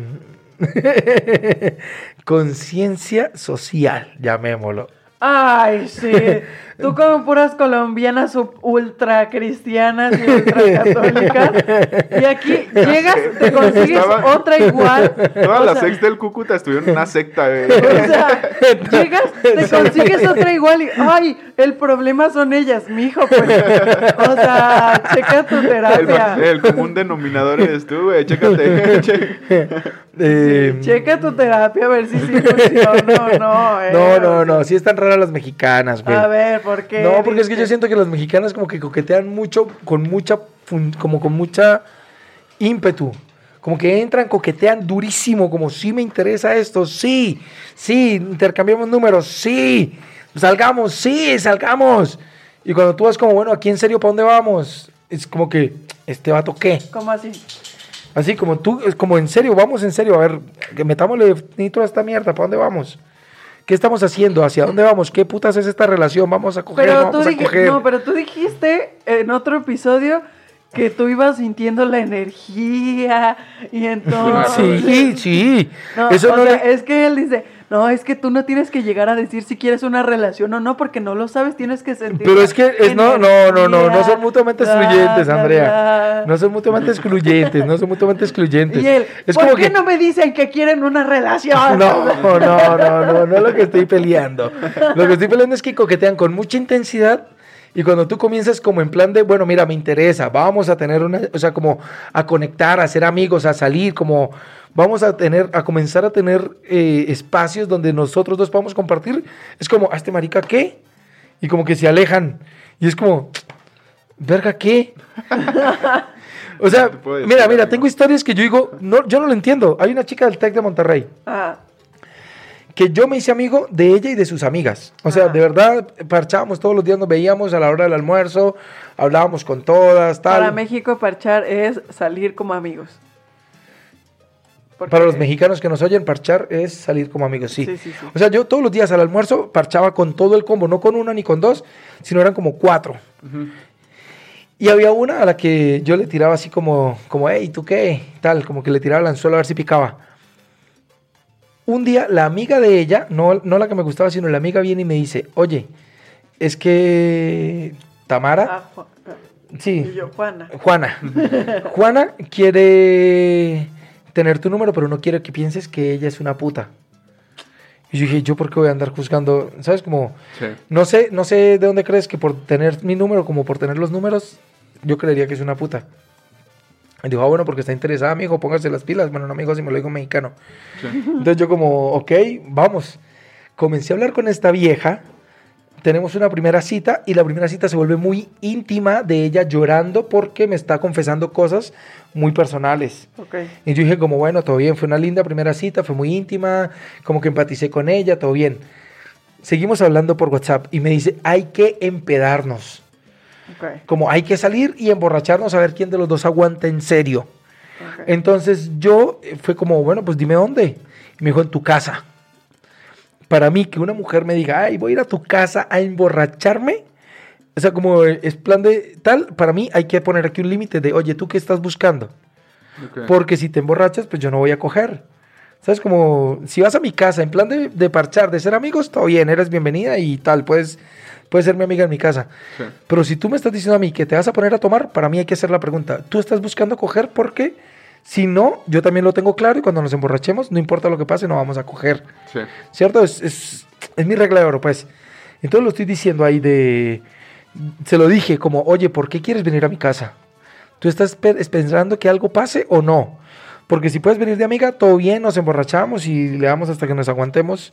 eh, conciencia social, llamémoslo. Ay, sí. Tú con puras colombianas ultra cristianas y ultra católicas. Y aquí llegas, te consigues Estaba- otra igual. Todas o las sea, ex del Cúcuta estuvieron en una secta, güey. O sea, llegas, te consigues otra igual y, ay, el problema son ellas, mijo, pues. O sea, checa tu terapia. el común denominador eres tú, güey. Chécate. che- Eh, Checa tu terapia a ver si sí funciona o no. eh. no, no, no, sí están raras las mexicanas, güey. A ver, ¿por qué? No, porque es que yo siento que las mexicanas como que coquetean mucho, con mucha, como con mucha ímpetu. Como que entran, coquetean durísimo, como sí me interesa esto, sí, sí, intercambiamos números, sí, salgamos, sí, salgamos. Y cuando tú vas como, bueno, aquí en serio, ¿para dónde vamos? Es como que, ¿este vato qué? ¿Cómo así? Así como tú, es como en serio, vamos en serio, a ver, metámosle nitro a esta mierda, ¿para dónde vamos? ¿Qué estamos haciendo? ¿Hacia dónde vamos? ¿Qué putas es esta relación? Vamos a coger, Pero vamos a coger. no, pero tú dijiste en otro episodio que tú ibas sintiendo la energía y entonces... Sí, sí. No, Eso no sea, le- es que él dice, no, es que tú no tienes que llegar a decir si quieres una relación o no, porque no lo sabes, tienes que sentir. Pero es que es, no, no, no, no, no son mutuamente excluyentes, Andrea. No son mutuamente excluyentes, no son mutuamente excluyentes. Y él, es ¿por como qué que no me dicen que quieren una relación? No, no, no, no, no es lo que estoy peleando. Lo que estoy peleando es que coquetean con mucha intensidad y cuando tú comienzas como en plan de, bueno, mira, me interesa, vamos a tener una, o sea, como a conectar, a ser amigos, a salir, como vamos a tener, a comenzar a tener eh, espacios donde nosotros dos podamos compartir, es como, ¿a este marica qué? Y como que se alejan. Y es como, ¿verga qué? o sea, decir, mira, mira, tengo historias que yo digo, no, yo no lo entiendo. Hay una chica del TEC de Monterrey Ah, que yo me hice amigo de ella y de sus amigas. O sea, Ah. de verdad, parchábamos todos los días, nos veíamos a la hora del almuerzo, hablábamos con todas, tal. para México parchar es salir como amigos. Porque- Para los mexicanos que nos oyen, parchar es salir como amigos, sí. Sí, sí, sí. O sea, yo todos los días al almuerzo parchaba con todo el combo, no con una ni con dos, sino eran como cuatro. Y había una a la que yo le tiraba así como, como, hey, ¿tú qué? Tal, como que le tiraba el anzuelo a ver si picaba. Un día la amiga de ella, no, no la que me gustaba, sino la amiga viene y me dice, oye, es que Tamara, Ah, Ju- ah, sí, y yo, Juana. Juana. Juana quiere tener tu número, pero no quiere que pienses que ella es una puta. Y yo dije, ¿yo por qué voy a andar juzgando? ¿Sabes? Como, Sí. no sé, no sé de dónde crees que por tener mi número, como por tener los números, yo creería que es una puta. Y dijo, ah, bueno, porque está interesada, amigo, póngase las pilas. Bueno, no, amigo, si me lo digo en mexicano. Entonces yo como, ok, vamos. Comencé a hablar con esta vieja, tenemos una primera cita y la primera cita se vuelve muy íntima de ella llorando porque me está confesando cosas muy personales. Y yo dije como, bueno, todo bien, fue una linda primera cita, fue muy íntima, como que empaticé con ella, todo bien. Seguimos hablando por WhatsApp y me dice, hay que empedarnos. Como hay que salir y emborracharnos a ver quién de los dos aguanta en serio. Entonces yo eh, fue como, bueno, pues dime dónde. Y me dijo, en tu casa. Para mí, que una mujer me diga, ay, voy a ir a tu casa a emborracharme. O sea, como es plan de tal, para mí hay que poner aquí un límite de, oye, ¿tú qué estás buscando? Porque si te emborrachas, pues yo no voy a coger. ¿Sabes? Como si vas a mi casa en plan de, de parchar, de ser amigos, todo bien, eres bienvenida y tal, puedes, puedes ser mi amiga en mi casa. Sí. Pero si tú me estás diciendo a mí que te vas a poner a tomar, para mí hay que hacer la pregunta, ¿tú estás buscando coger? Porque si no, yo también lo tengo claro y cuando nos emborrachemos, no importa lo que pase, no vamos a coger. Sí. ¿Cierto? Es, es, es mi regla de oro, pues. Entonces lo estoy diciendo ahí de... Se lo dije como, oye, ¿por qué quieres venir a mi casa? ¿Tú estás pe- pensando que algo pase o no? Porque si puedes venir de amiga, todo bien, nos emborrachamos y le damos hasta que nos aguantemos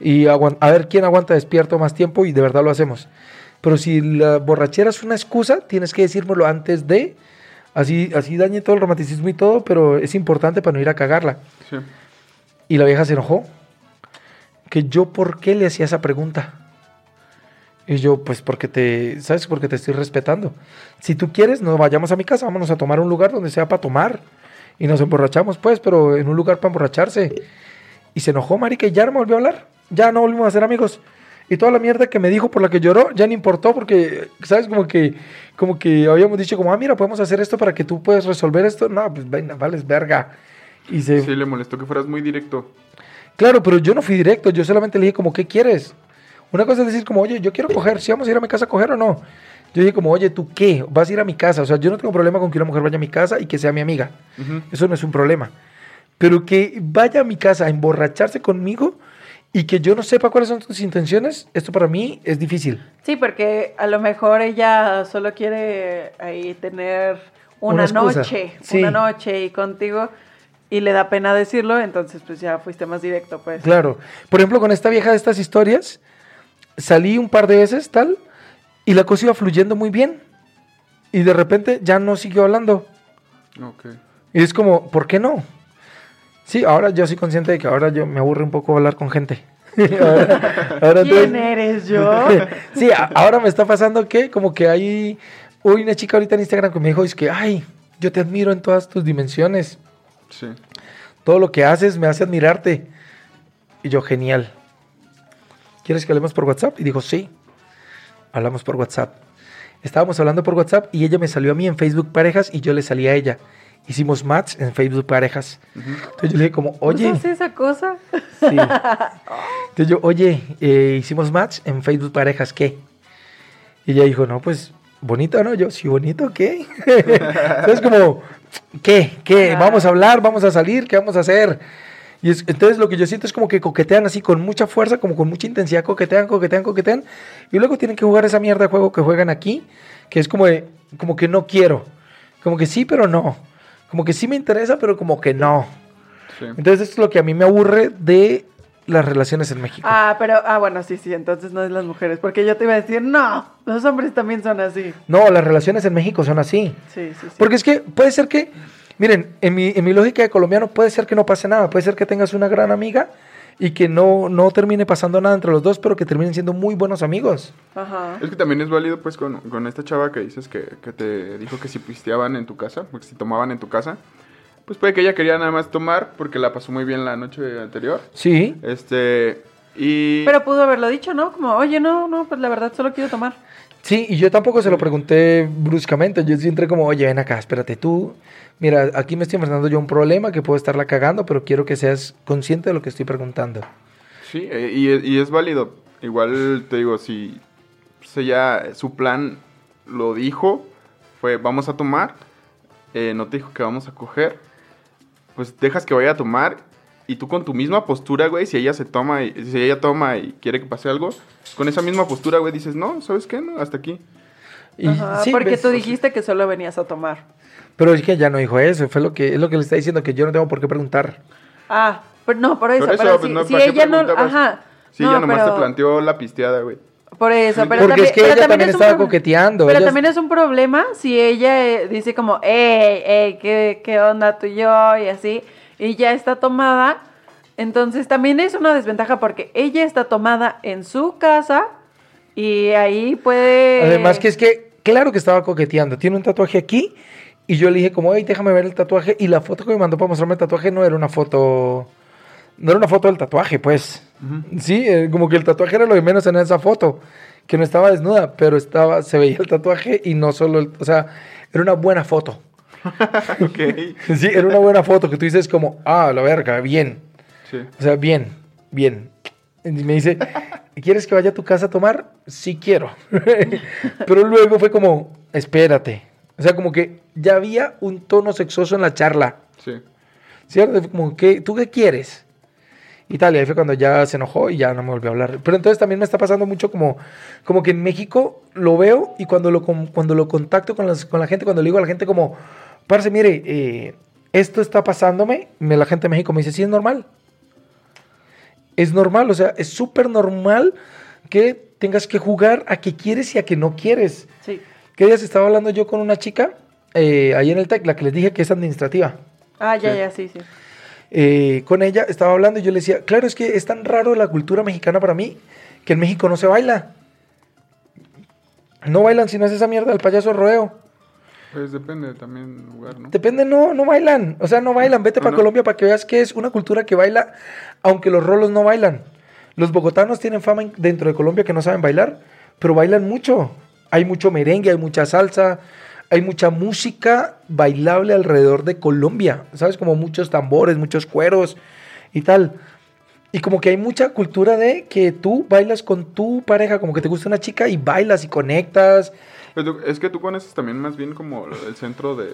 y a ver quién aguanta despierto más tiempo y de verdad lo hacemos. Pero si la borrachera es una excusa, tienes que decírmelo antes de, así, así dañe todo el romanticismo y todo, pero es importante para no ir a cagarla. Sí. Y la vieja se enojó. Que yo, ¿por qué le hacía esa pregunta? Y yo, pues porque te, ¿sabes? Porque te estoy respetando. Si tú quieres, no vayamos a mi casa, vámonos a tomar un lugar donde sea para tomar. Y nos emborrachamos, pues, pero en un lugar para emborracharse. Y se enojó, marica, y ya no me volvió a hablar. Ya no volvimos a ser amigos. Y toda la mierda que me dijo por la que lloró, ya no importó porque, ¿sabes? Como que, como que habíamos dicho como, ah, mira, podemos hacer esto para que tú puedas resolver esto. No, pues, venga, vales verga. Y se, Sí, le molestó que fueras muy directo. Claro, pero yo no fui directo, yo solamente le dije como, ¿qué quieres? Una cosa es decir como, oye, yo quiero coger, si vamos a ir a mi casa a coger o no. Yo dije como, oye, ¿tú qué? ¿Vas a ir a mi casa? O sea, yo no tengo problema con que una mujer vaya a mi casa y que sea mi amiga. Eso no es un problema. Pero que vaya a mi casa a emborracharse conmigo y que yo no sepa cuáles son tus intenciones, esto para mí es difícil. Sí, porque a lo mejor ella solo quiere ahí tener una, Una noche, Sí. una noche y contigo y le da pena decirlo, entonces pues ya fuiste más directo, pues. Claro. Por ejemplo, con esta vieja de estas historias, salí un par de veces, tal, y la cosa iba fluyendo muy bien. Y de repente ya no siguió hablando. Ok. Y es como, ¿por qué no? Sí, ahora yo soy consciente de que ahora yo me aburre un poco hablar con gente. ahora, ahora ¿Quién entonces- eres yo? sí, a- ahora me está pasando que como que hay, hubo una chica ahorita en Instagram que me dijo, es que, ay, yo te admiro en todas tus dimensiones. Sí. Todo lo que haces me hace admirarte. Y yo, genial. ¿Quieres que hablemos por WhatsApp? Y dijo, sí. Hablamos por WhatsApp. Estábamos hablando por WhatsApp y ella me salió a mí en Facebook Parejas y yo le salí a ella. Hicimos match en Facebook Parejas. Entonces yo le dije como, oye, ¿Usas esa cosa? Sí. Entonces yo, oye, eh, hicimos match en Facebook Parejas, ¿qué? Y ella dijo, no, pues, bonito, ¿no? Yo, sí, bonito, ¿qué? entonces como, ¿qué? ¿Qué? ¿Vamos a hablar? ¿Vamos a salir? ¿Qué vamos a hacer? Y es- entonces lo que yo siento es como que coquetean así con mucha fuerza, como con mucha intensidad, coquetean, coquetean, coquetean. Y luego tienen que jugar esa mierda de juego que juegan aquí, que es como, de- como que no quiero. Como que sí, pero no. Como que sí me interesa, pero como que no. Sí. Entonces esto es lo que a mí me aburre de las relaciones en México. Ah, pero, ah, bueno, sí, sí, entonces no es las mujeres, porque yo te iba a decir, no, los hombres también son así. No, las relaciones en México son así. Sí, sí, sí. Porque es que puede ser que, miren, en mi, en mi lógica de colombiano puede ser que no pase nada, puede ser que tengas una gran amiga y que no, no termine pasando nada entre los dos, pero que terminen siendo muy buenos amigos. Ajá. Es que también es válido, pues, con, con esta chava que dices que, que te dijo que si pisteaban en tu casa, porque si tomaban en tu casa, pues puede que ella quería nada más tomar porque la pasó muy bien la noche anterior. Sí, Este, y... Pero pudo haberlo dicho, ¿no? Como, oye, no, no, pues la verdad solo quiero tomar. Sí, y yo tampoco se lo pregunté bruscamente, yo entré como, oye, ven acá, espérate tú, mira, aquí me estoy enfrentando yo a un problema que puedo estarla cagando, pero quiero que seas consciente de lo que estoy preguntando. Sí, eh, y, y es válido. Igual te digo, si pues, ella, su plan lo dijo, fue vamos a tomar, eh, no te dijo que vamos a coger, pues dejas que vaya a tomar y tú con tu misma postura, güey, si ella se toma y si ella toma y quiere que pase algo, con esa misma postura, güey, dices, no, ¿sabes qué? No, hasta aquí. Y Ajá, sí, porque ves, tú dijiste que solo venías a tomar. Pero es que ella no dijo eso, fue lo que, es lo que le está diciendo, que yo no tengo por qué preguntar. Ah, pero no, por eso, Por eso, pero pues, si, no, si ¿para qué ella no, ajá. Sí, no, ella nomás pero- te planteó la pisteada, güey. Por eso, pero Porque también, es que pero ella también es estaba problema. coqueteando. Pero ella- también es un problema si ella eh, dice como, ey, ey, ¿qué, ¿qué onda tú y yo? Y así, y ya está tomada. Entonces también es una desventaja porque ella está tomada en su casa y ahí puede... Además que es que, claro que estaba coqueteando. Tiene un tatuaje aquí Y yo le dije como, hey, déjame ver el tatuaje. Y la foto que me mandó para mostrarme el tatuaje no era una foto... No era una foto del tatuaje, pues. Sí, eh, como que el tatuaje era lo de menos en esa foto. Que no estaba desnuda, pero estaba, se veía el tatuaje y no solo el... O sea, era una buena foto. ok. Sí, era una buena foto que tú dices como, ah, la verga, bien. Sí. O sea, bien, bien. Y me dice, ¿quieres que vaya a tu casa a tomar? Sí quiero. Pero luego fue como, espérate. O sea, como que ya había un tono sexoso en la charla. Sí. ¿Cierto? Fue Como que, ¿tú qué quieres? Y tal, y ahí fue cuando ya se enojó y ya no me volvió a hablar. Pero entonces también me está pasando mucho como, como que en México lo veo y cuando lo, cuando lo contacto con, las- con la gente, cuando le digo a la gente como, parce, mire, eh, esto está pasándome, me, la gente de México me dice, sí, es normal. Es normal, o sea, es súper normal que tengas que jugar a que quieres y a que no quieres. Sí. Que días estaba hablando yo con una chica eh, ahí en el TEC, la que les dije que es administrativa. Ah, ya, Sí. ya, sí, sí. Eh, con ella estaba hablando y yo le decía, claro, es que es tan raro la cultura mexicana para mí que en México no se baila. No bailan si no es esa mierda del payaso rodeo. Pues depende también del lugar, ¿no? Depende, no, no bailan. O sea, no bailan. Vete para ¿no? Colombia para que veas que es una cultura que baila, aunque los rolos no bailan. Los bogotanos tienen fama en- dentro de Colombia que no saben bailar, pero bailan mucho. Hay mucho merengue, hay mucha salsa, hay mucha música bailable alrededor de Colombia. ¿Sabes? Como muchos tambores, muchos cueros y tal. Y como que hay mucha cultura de que tú bailas con tu pareja, como que te gusta una chica y bailas y conectas. Pero tú- es que tú conoces también más bien como el centro de,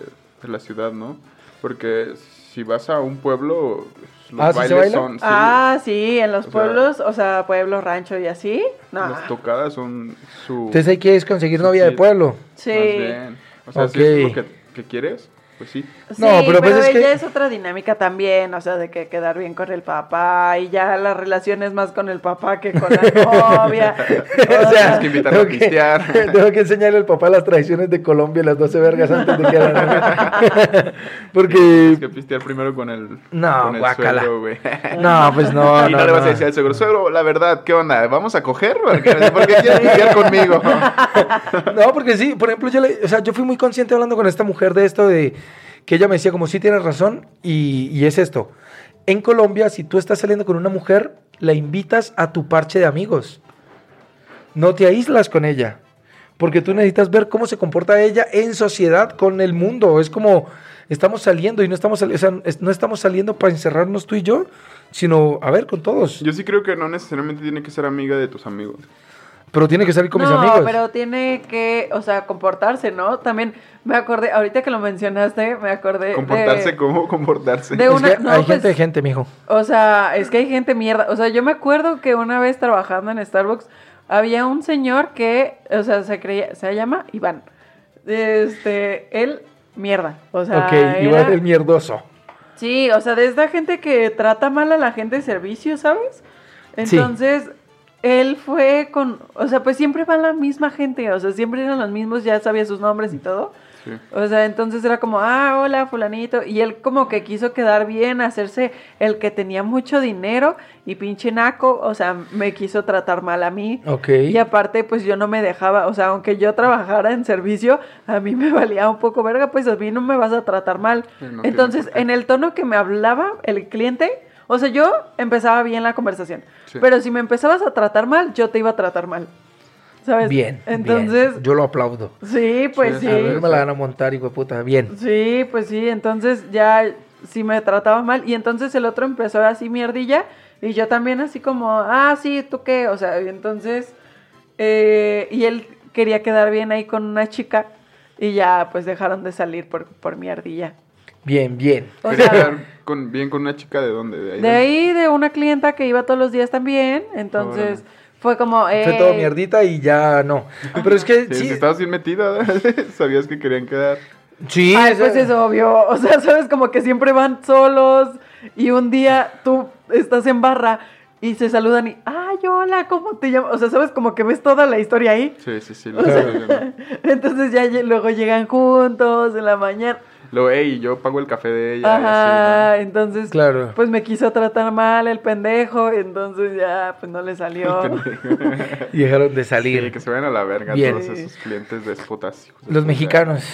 de la ciudad, ¿no? Porque si vas a un pueblo, los Ah, ¿sí se bailes baila? son... sí, Ah, sí, en los O sea- pueblos, o sea, pueblos, rancho y así. No. Las tocadas son su... Entonces hay que conseguir novia de pueblo. Sí. Más bien. O sea, si Ok. es lo que, que quieres, pues sí. Sí, No, pero pero, pues es que- ella es otra dinámica también, o sea, de que quedar bien con el papá y ya la relación es más con el papá que con la novia. o sea, Tienes que invitarlo a tengo que- pistear. tengo que enseñarle al papá las tradiciones de Colombia y las 12 vergas antes de que hagan. Porque. Tienes que pistear primero con el, No, con el guácala. suegro, güey. No, pues no. y no, no, le vas a decir al suegro, suegro, la verdad, ¿qué onda? ¿Vamos a coger? Porque, porque quieres pistear conmigo. No, porque sí, por ejemplo, yo, le- o sea, yo fui muy consciente hablando con esta mujer de esto, de que ella me decía como, sí tienes razón, y, es esto. En Colombia, si tú estás saliendo con una mujer, la invitas a tu parche de amigos. No te aíslas con ella. Porque tú necesitas ver cómo se comporta ella en sociedad con el mundo. Es como, estamos saliendo y no estamos, o sea, no estamos saliendo para encerrarnos tú y yo, sino, a ver, con todos. Yo sí creo que no necesariamente tiene que ser amiga de tus amigos. Pero tiene que salir con mis no, amigos. pero tiene que, o sea, comportarse, ¿no? También me acordé, ahorita que lo mencionaste, me acordé Comportarse de, como comportarse. de Es una, que no, hay pues, gente de gente, mijo. O sea, es que hay gente mierda. O sea, yo me acuerdo que una vez trabajando en Starbucks había un señor que, o sea, se creía, se llama Iván. Este, él, mierda. O sea, ok, era- igual el mierdoso. Sí, o sea, de esta gente que trata mal a la gente de servicio, ¿sabes? Sí. Él fue con, o sea, pues siempre va la misma gente, o sea, siempre eran los mismos, ya sabía sus nombres y todo. Sí. O sea, entonces era como, ah, hola, fulanito. Y él como que quiso quedar bien, hacerse el que tenía mucho dinero y pinche naco, o sea, me quiso tratar mal a mí. Ok. Y aparte, pues yo no me dejaba, o sea, aunque yo trabajara en servicio, a mí me valía un poco verga, pues a mí no me vas a tratar mal. No Entonces, en el tono que me hablaba el cliente, o sea, yo empezaba bien la conversación, Sí. pero si me empezabas a tratar mal, yo te iba a tratar mal. ¿Sabes? Bien. Entonces, bien. yo lo aplaudo. sí, pues Sí, sí. A ver, me la van a montar, hijo de puta. Bien. Sí, pues sí, entonces ya sí me trataba mal y entonces el otro empezó así mierdilla y yo también así como, ah, sí, ¿tú qué? O sea, y entonces, eh, y él quería quedar bien ahí con una chica y ya pues dejaron de salir por, por mierdilla. Bien, bien. O sea, quedar con, bien con una chica de dónde? De ahí. de ahí de una clienta que iba todos los días también, entonces fue como... Fue todo mierdita y ya no. Pero es que Sí, sí. si estabas bien metida, sabías que querían quedar. Sí, Ay, pues es obvio. O sea, sabes, como que siempre van solos y un día tú estás en barra y se saludan y, ay, hola, ¿cómo te llamas? O sea, sabes, como que ves toda la historia ahí. Sí, sí, sí. Lo. Entonces ya luego llegan juntos en la mañana. Luego, ey, yo pago el café de ella. Ajá, así, entonces, Claro. pues me quiso tratar mal el pendejo, entonces ya, pues no le salió. Y dejaron de Sí, salir. que se vayan a la verga Bien. todos esos clientes déspotas. hijos de Los mexicanos.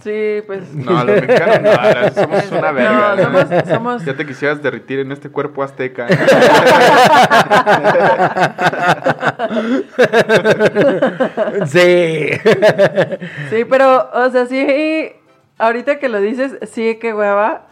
Sí, pues. No, los mexicanos no, no, somos una verga. No, somos- somos- Ya te quisieras derretir en este cuerpo azteca. Sí. Sí, pero, o sea, sí, ahorita que lo dices, sí que hueva.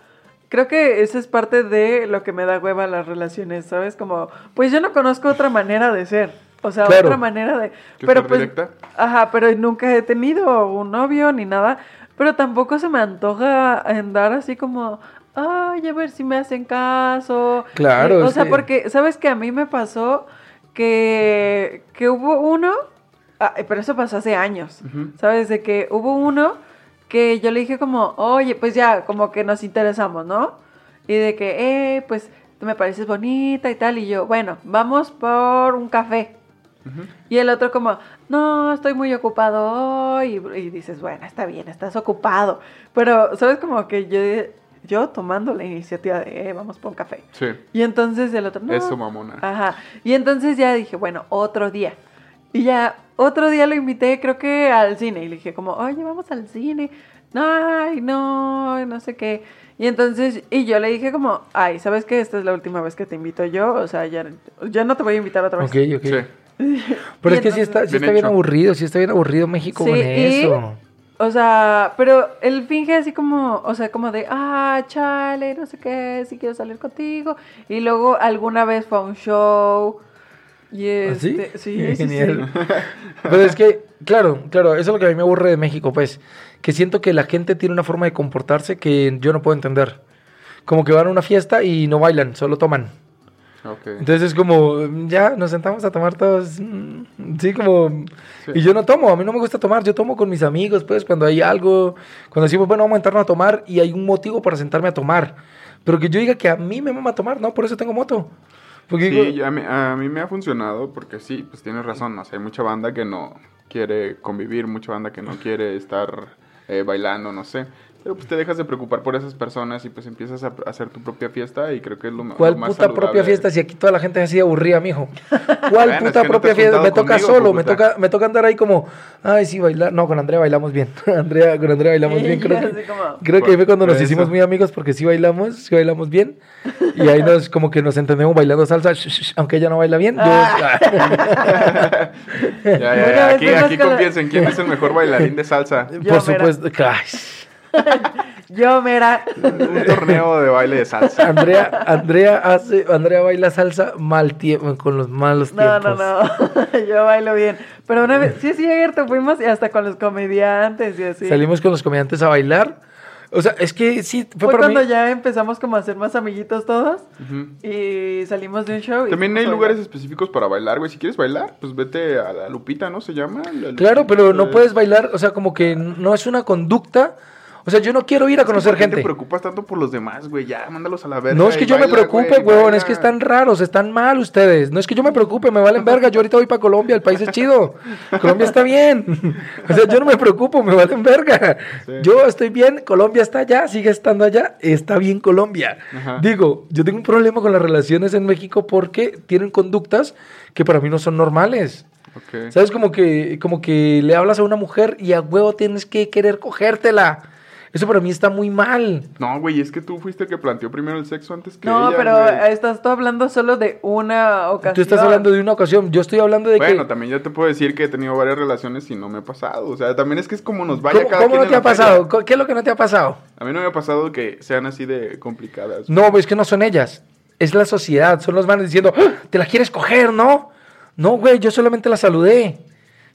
Creo que eso es parte de lo que me da hueva las relaciones, ¿sabes? Como, pues yo no conozco otra manera de ser. O sea, Claro. otra manera de... ¿Que Pero pues, directa? ajá, pero nunca he tenido un novio ni nada. Pero tampoco se me antoja andar así como, ay, a ver si me hacen caso. Claro, Y, o sea, que- porque, ¿sabes que A mí me pasó que, que hubo uno, ah, pero eso pasó hace años, ¿sabes? De que hubo uno que yo le dije como, oye, pues ya, como que nos interesamos, ¿no? Y de que, eh, pues tú me pareces bonita y tal, y yo, bueno, vamos por un café. Y el otro como, no, estoy muy ocupado hoy. Y, y dices, bueno, está bien, estás ocupado. Pero, ¿sabes? Como que yo, yo tomando la iniciativa de, eh, vamos por un café. Sí. Y entonces el otro, no. Eso, mamona. Ajá. Y entonces ya dije, bueno, otro día. Y ya, otro día lo invité, creo que al cine. Y le dije como, oye, vamos al cine. Ay, no, no sé qué. Y entonces, y yo le dije como, ay, ¿sabes qué? Esta es la última vez que te invito yo. O sea, ya, ya no te voy a invitar otra vez. Ok, ok. Sí. Pero Y es que sí entonces- está, sí Bien está bien aburrido, sí está bien aburrido México Sí, con y- eso. O sea, pero él finge así como, o sea, como de, ah, chale, no sé qué, si quiero salir contigo. Y luego alguna vez fue a un show. Y ¿Ah, sí? este, sí, sí, Genial. sí. Pero es que, claro, claro, eso es lo que a mí me aburre de México, pues. Que siento que la gente tiene una forma de comportarse que yo no puedo entender. Como que van a una fiesta y no bailan, solo toman. Ok. Entonces es como, ya nos sentamos a tomar todos. mm, Sí, como. Sí. Y yo no tomo, a mí no me gusta tomar. Yo tomo con mis amigos, pues, cuando hay algo. Cuando decimos, bueno, vamos a sentarnos a tomar y hay un motivo para sentarme a tomar. Pero que yo diga que a mí me mama tomar, no, por eso tengo moto. Porque Sí, digo, a mí, a mí me ha funcionado porque sí, pues tienes razón. O sea, hay mucha banda que no quiere convivir, mucha banda que no quiere estar eh, bailando, no sé. Pero pues te dejas de preocupar por esas personas y pues empiezas a hacer tu propia fiesta y creo que es lo, me- ¿Cuál lo más puta propia fiesta si aquí toda la gente es así aburrida, mijo? ¿Cuál Bueno, es puta que propia fiesta? Me toca conmigo, solo, me puta. toca, me toca andar ahí como, ay, sí, bailar. No, con Andrea bailamos bien. Andrea, con Andrea bailamos bien. Creo que, creo que ahí fue cuando nos hicimos muy amigos porque sí bailamos, sí bailamos bien. Y ahí nos, como que nos entendemos bailando salsa, sh- sh- aunque ella no baila bien. yo- Ah. Ya, ya, ya. Aquí, aquí confiesen quién es el mejor bailarín de salsa. Por supuesto. Yo, mira. Un torneo de baile de salsa. Andrea, Andrea hace, Andrea baila salsa mal tiempo, con los malos No, tiempos. no, no. Yo bailo bien. Pero una vez, sí es cierto, fuimos y hasta con los comediantes y así. Salimos con los comediantes a bailar. O sea, es que sí, fue, Fue para cuando mí. ya empezamos como a ser más amiguitos todos y salimos de un show. También hay lugares específicos para bailar, güey. Si quieres bailar, pues vete a la Lupita, ¿no? Se llama. La Claro, pero no puedes bailar, o sea, como que no es una conducta. O sea, yo no quiero ir a Es que conocer ¿por qué gente. te preocupas tanto por los demás, güey? Ya, mándalos a la verga. No es que yo me preocupe, güey, es que están raros, están mal ustedes. No es que yo me preocupe, me valen verga. Yo ahorita voy para Colombia, el país es chido. Colombia está bien. O sea, yo no me preocupo, me valen verga. Sí. Yo estoy bien, Colombia está allá, sigue estando allá, está bien Colombia. Ajá. Digo, yo tengo un problema con las relaciones en México porque tienen conductas que para mí no son normales. ¿Sabes? Como que, como que le hablas a una mujer y a huevo tienes que querer cogértela. Eso para mí está muy mal. No, güey, es que tú fuiste el que planteó primero el sexo antes que No, ella, pero güey. estás tú hablando solo de una ocasión. Tú estás hablando de una ocasión, yo estoy hablando de Bueno, que... también yo te puedo decir que he tenido varias relaciones y no me ha pasado. O sea, también es que es como nos vaya ¿Cómo, cada cómo quien no te ha pasado? ¿Qué es lo que no te ha pasado? A mí no me ha pasado que sean así de complicadas. No, es que no son ellas. Es la sociedad. Son los manes diciendo, "Ah, te la quieres coger, ¿no? No, güey, yo solamente la saludé.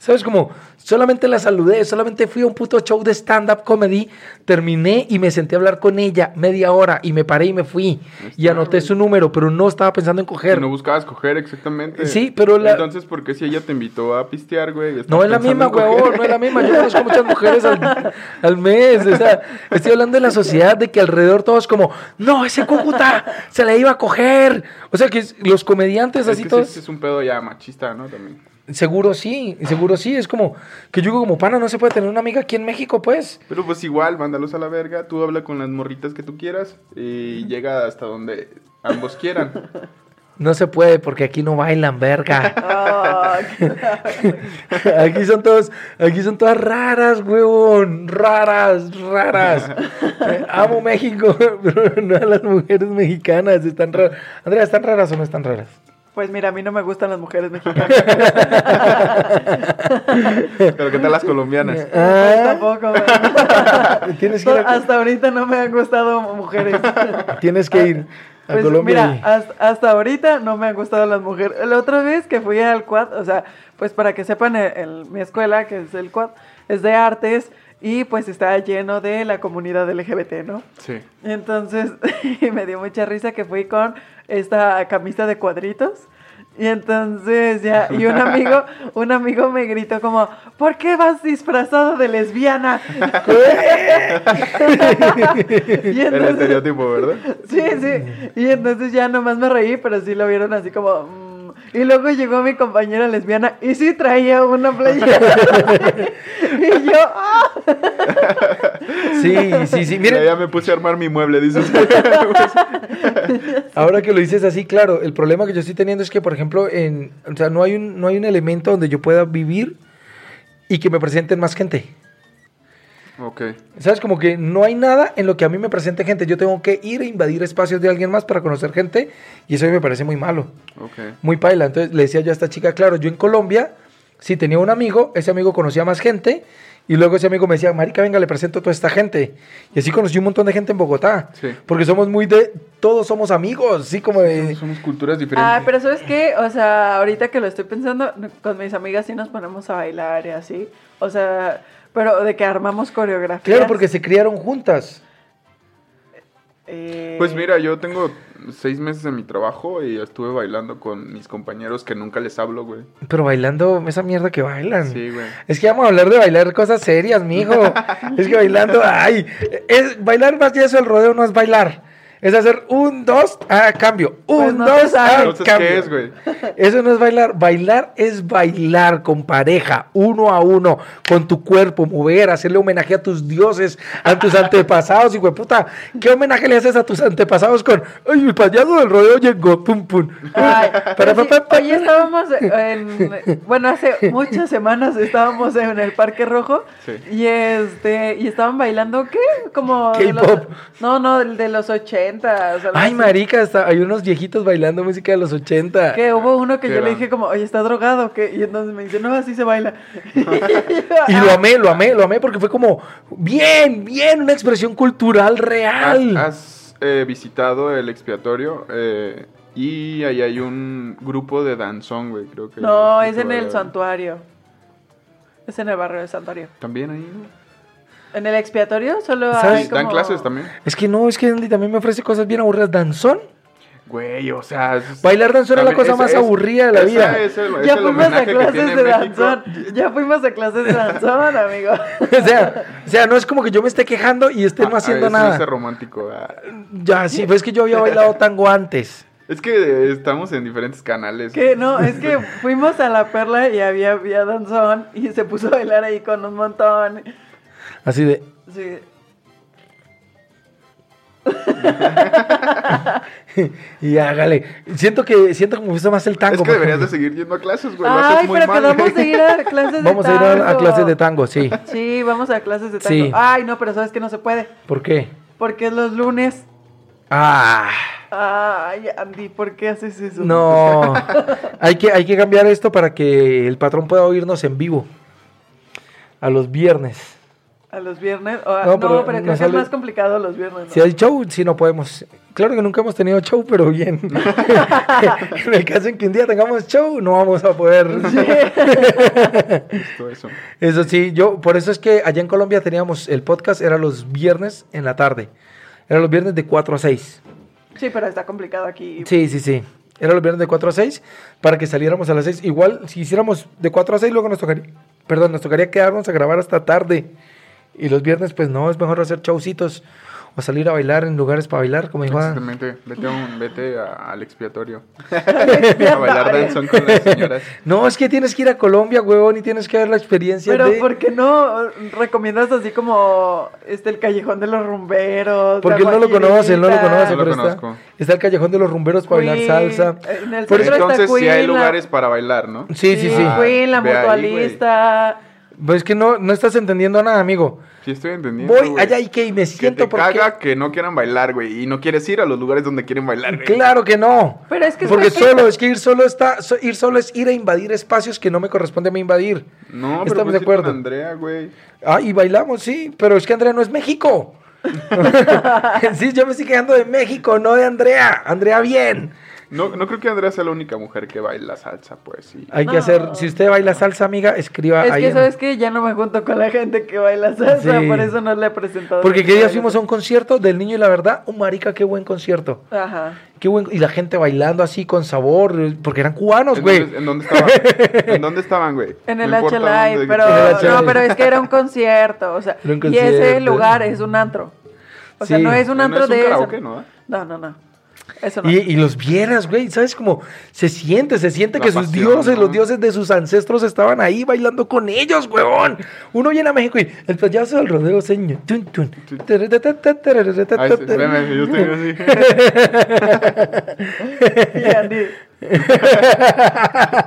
¿Sabes? Como, solamente la saludé, solamente fui a un puto show de stand-up comedy, terminé y me senté a hablar con ella media hora y me paré y me fui. Y anoté güey. su número, pero no estaba pensando en coger. no buscabas coger exactamente. Sí, pero la- Entonces, ¿por qué si ella te invitó a pistear, güey? No es la misma, huevón, no es la misma. Yo conozco muchas mujeres al, al mes. O sea, estoy hablando de la sociedad, de que alrededor todos como, no, ese Cúcuta se la iba a coger. O sea, que los comediantes Es así que todos... sí, es un pedo ya machista, ¿no? También. Seguro sí, seguro sí. Es como que yo digo como pana, no se puede tener una amiga aquí en México, pues. Pero pues igual, mándalos a la verga. Tú habla con las morritas que tú quieras y llega hasta donde ambos quieran. No se puede porque aquí no bailan, verga. Aquí son todos, aquí son todas raras, huevón. Raras, raras. Eh, amo México, pero no a las mujeres mexicanas. Están raras. Andrea, ¿están raras o no están raras? Pues mira, a mí no me gustan las mujeres mexicanas. Pero ¿qué tal las colombianas? Pues tampoco. güey. Tienes que ir a- Hasta ahorita no me han gustado mujeres. Tienes que ir a Pues, Colombia. mira, y- hasta, hasta ahorita no me han gustado las mujeres. La otra vez que fui al quad, o sea, pues para que sepan, el- el- mi escuela, que es el quad, es de artes y pues está lleno de la comunidad LGBT, ¿no? Sí. Entonces me dio mucha risa que fui con esta camisa de cuadritos. Y entonces ya, y un amigo, un amigo me gritó como, ¿por qué vas disfrazado de lesbiana? y El estereotipo, ¿verdad? Sí, sí. Y entonces ya nomás me reí, pero sí lo vieron así como. Y luego llegó mi compañera lesbiana y sí traía una playera. y yo, ¡ah! Sí, sí, sí. Miren, ya me puse a armar mi mueble, dices. ahora que lo dices así, claro, el problema que yo estoy teniendo es que, por ejemplo, en, o sea, no hay un, no hay un elemento donde yo pueda vivir y que me presenten más gente. Ok. ¿Sabes? Como que no hay nada en lo que a mí me presente gente. Yo tengo que ir a invadir espacios de alguien más para conocer gente y eso a mí me parece muy malo, Ok. muy paila. Entonces le decía yo a esta chica, claro, yo en Colombia, sí tenía un amigo, ese amigo conocía más gente y luego ese amigo me decía, Marica, venga, le presento a toda esta gente. Y así conocí un montón de gente en Bogotá. Sí. Porque somos muy de, todos somos amigos, sí, como de... Somos culturas diferentes. Ah, pero ¿sabes qué? O sea, ahorita que lo estoy pensando, con mis amigas sí nos ponemos a bailar y así. O sea, pero de que armamos coreografías. Claro, porque se criaron juntas. eh, Pues mira, yo tengo seis meses en mi trabajo y estuve bailando con mis compañeros que nunca les hablo, güey. Pero bailando esa mierda que bailan. Sí, güey. Es que vamos a hablar de bailar cosas serias, mijo. es que bailando, ay, es, bailar más que eso, el rodeo no es bailar. Es hacer un, dos, a cambio. Un, Pues no te dos, a Entonces, cambio. ¿qué es, güey? Eso no es bailar. Bailar es bailar con pareja, uno a uno, con tu cuerpo, mover, hacerle homenaje a tus dioses, a tus antepasados. Y güey, puta, ¿qué homenaje le haces a tus antepasados con, ay, el payaso del rodeo llegó, pum, pum? Ay, Para, pero sí, hoy estábamos en, bueno, hace muchas semanas estábamos en el Parque Rojo Sí. y este, y estaban bailando, ¿qué? Como de los- K-pop. no, no, de los 80. O sea, Ay, marica, está- hay unos viejitos bailando música de los 80. Que hubo uno que yo le dije como, oye, ¿está drogado? qué? Y entonces me dice, no, así se baila. Y lo amé, lo amé, lo amé porque fue como, bien, bien, una expresión cultural real. ¿Has, has, eh, visitado el expiatorio? Eh, y ahí hay un grupo de danzón, güey, creo que. No, es en el santuario. Es en el barrio del santuario. También ahí, ¿no? En el expiatorio solo ¿Sabes? hay Dan clases también. Es que no, es que Andy también me ofrece cosas bien aburridas. ¿Danzón? Güey, o sea. es- Bailar danzón es la cosa más es- aburrida de la vida. Es el, es Ya fuimos a clases de danzón. Ya fuimos a clases de danzón, amigo. o, sea, o sea, no es como que yo me esté quejando y esté no Ah, haciendo eso nada. Es romántico. ah. Ya, sí, pues es que yo había bailado tango antes. Es que estamos en diferentes canales. Que no, es que fuimos a la perla y había, había danzón y se puso a bailar ahí con un montón. Así de, Sí. y hágale. Siento que, siento que me gusta más el tango. Es que deberías de seguir yendo a clases, güey. lo Ay, haces muy pero mal, quedamos güey. de ir a clases de Vamos a tango. ir a, a clases de tango, sí. Sí, vamos a clases de tango. Sí. Ay, no, pero sabes que no se puede. ¿Por qué? Porque es los lunes. Ah, Ay, Andy, ¿por qué haces eso? no. hay, que, hay que cambiar esto para que el patrón pueda oírnos en vivo. A los viernes. A los viernes. o a- No, no, pero no creo que sale- es más complicado los viernes. ¿no? Si hay show, sí no podemos. Claro que nunca hemos tenido show, pero bien. en el caso en que un día tengamos show, no vamos a poder. Eso sí, yo, por eso es que allá en Colombia teníamos el podcast, era los viernes en la tarde. Era los viernes de 4 a 6. Sí, pero está complicado aquí. Sí, sí, sí. Era los viernes de 4 a 6 para que saliéramos a las 6. Igual, si hiciéramos de 4 a 6, luego nos tocaría, perdón, nos tocaría quedarnos a grabar hasta tarde. Y los viernes, pues no, es mejor hacer showcitos o salir a bailar en lugares para bailar, como dijo Adam. Exactamente. Vete, a un- vete a- al expiatorio. a bailar danzón con las señoras. No, es que tienes que ir a Colombia, huevón, y tienes que ver la experiencia Pero de... ¿por qué no recomiendas así como este el callejón de los rumberos? Porque él no lo conoce, él no lo conoce, No lo pero está, conozco. está el callejón de los rumberos para bailar Queen, salsa. En el Por está Entonces sí hay Queen, la- lugares para bailar, ¿no? Sí, sí, sí. Ah, Queen, la ve ahí, mutualista. Pues es que no, no estás entendiendo nada, amigo. Sí estoy entendiendo, Voy allá y que y me Que siento te porque... caga que no quieran bailar, güey. Y no quieres ir a los lugares donde quieren bailar, güey. Claro que no. Pero es que Porque ¿sabes qué? solo, es que ir solo está, so- ir solo es ir a invadir espacios que no me corresponde a mí invadir. No, pero Estamos pues de con acuerdo. Andrea, güey. Ah, y bailamos, sí, pero es que Andrea no es México. sí, yo me estoy quedando de México, no de Andrea. Andrea bien. No, no creo que Andrea sea la única mujer que baila salsa, pues sí. Hay que hacer, si usted baila salsa, amiga, escriba Es ahí. que en- sabes que ya no me junto con la gente que baila salsa, Sí. por eso no le he presentado. Porque que que día fuimos a un concierto del niño y la verdad, un marica, qué buen concierto. Ajá. Qué buen, y la gente bailando así con sabor, porque eran cubanos, ¿En güey. dónde, en dónde estaban? ¿En dónde estaban, güey? En No el H-Live, dónde- pero el no, pero es que era un concierto, o sea, y ese lugar es un antro. O sea, Sí. no es un No, no antro es un de karaoke, eso. ¿no? No, no, no. Eso no. Y, y los vieras, güey, ¿sabes cómo? Se siente, se siente La que sus pasión, dioses, ¿no? los dioses de sus ancestros estaban ahí bailando con ellos, huevón. Uno viene a México y el payaso del rodeo, señor. Tun, tun. Ay, sí, yo estoy así. Y Andy,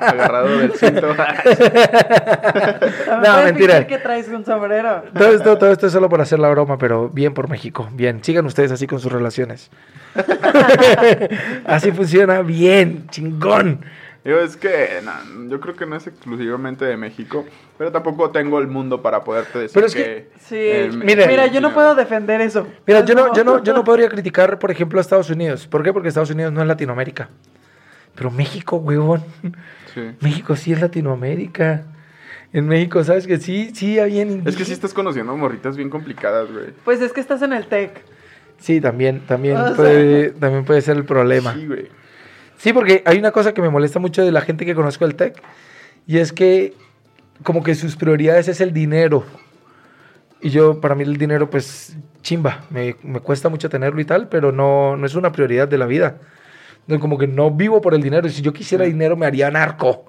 Agarrado del cinto. ¿me No, mentira. que traes un sombrero? Todo esto, todo esto es solo para hacer la broma, pero bien por México. Bien, sigan ustedes así con sus relaciones. así funciona, bien, chingón. Yo es que no, yo creo que no es exclusivamente de México, pero tampoco tengo el mundo para poderte decir Pero es que, que- Sí, el- Mire. mira, yo no puedo defender eso. Mira, yo no, yo, no, yo no podría criticar, por ejemplo, a Estados Unidos. ¿Por qué? Porque Estados Unidos no es Latinoamérica. Pero México, huevón. Sí. México sí es Latinoamérica. En México, ¿sabes que sí? Sí, hay en Es que sí estás conociendo morritas bien complicadas, güey. Pues es que estás en el TEC. Sí, también, también, O sea. puede, también puede ser el problema. Sí, güey. Sí, porque hay una cosa que me molesta mucho de la gente que conozco del tech y es que como que sus prioridades es el dinero. Y yo, para mí el dinero, pues, chimba, me, me cuesta mucho tenerlo y tal, pero no, no es una prioridad de la vida. Como que no vivo por el dinero. Si yo quisiera dinero, me haría narco.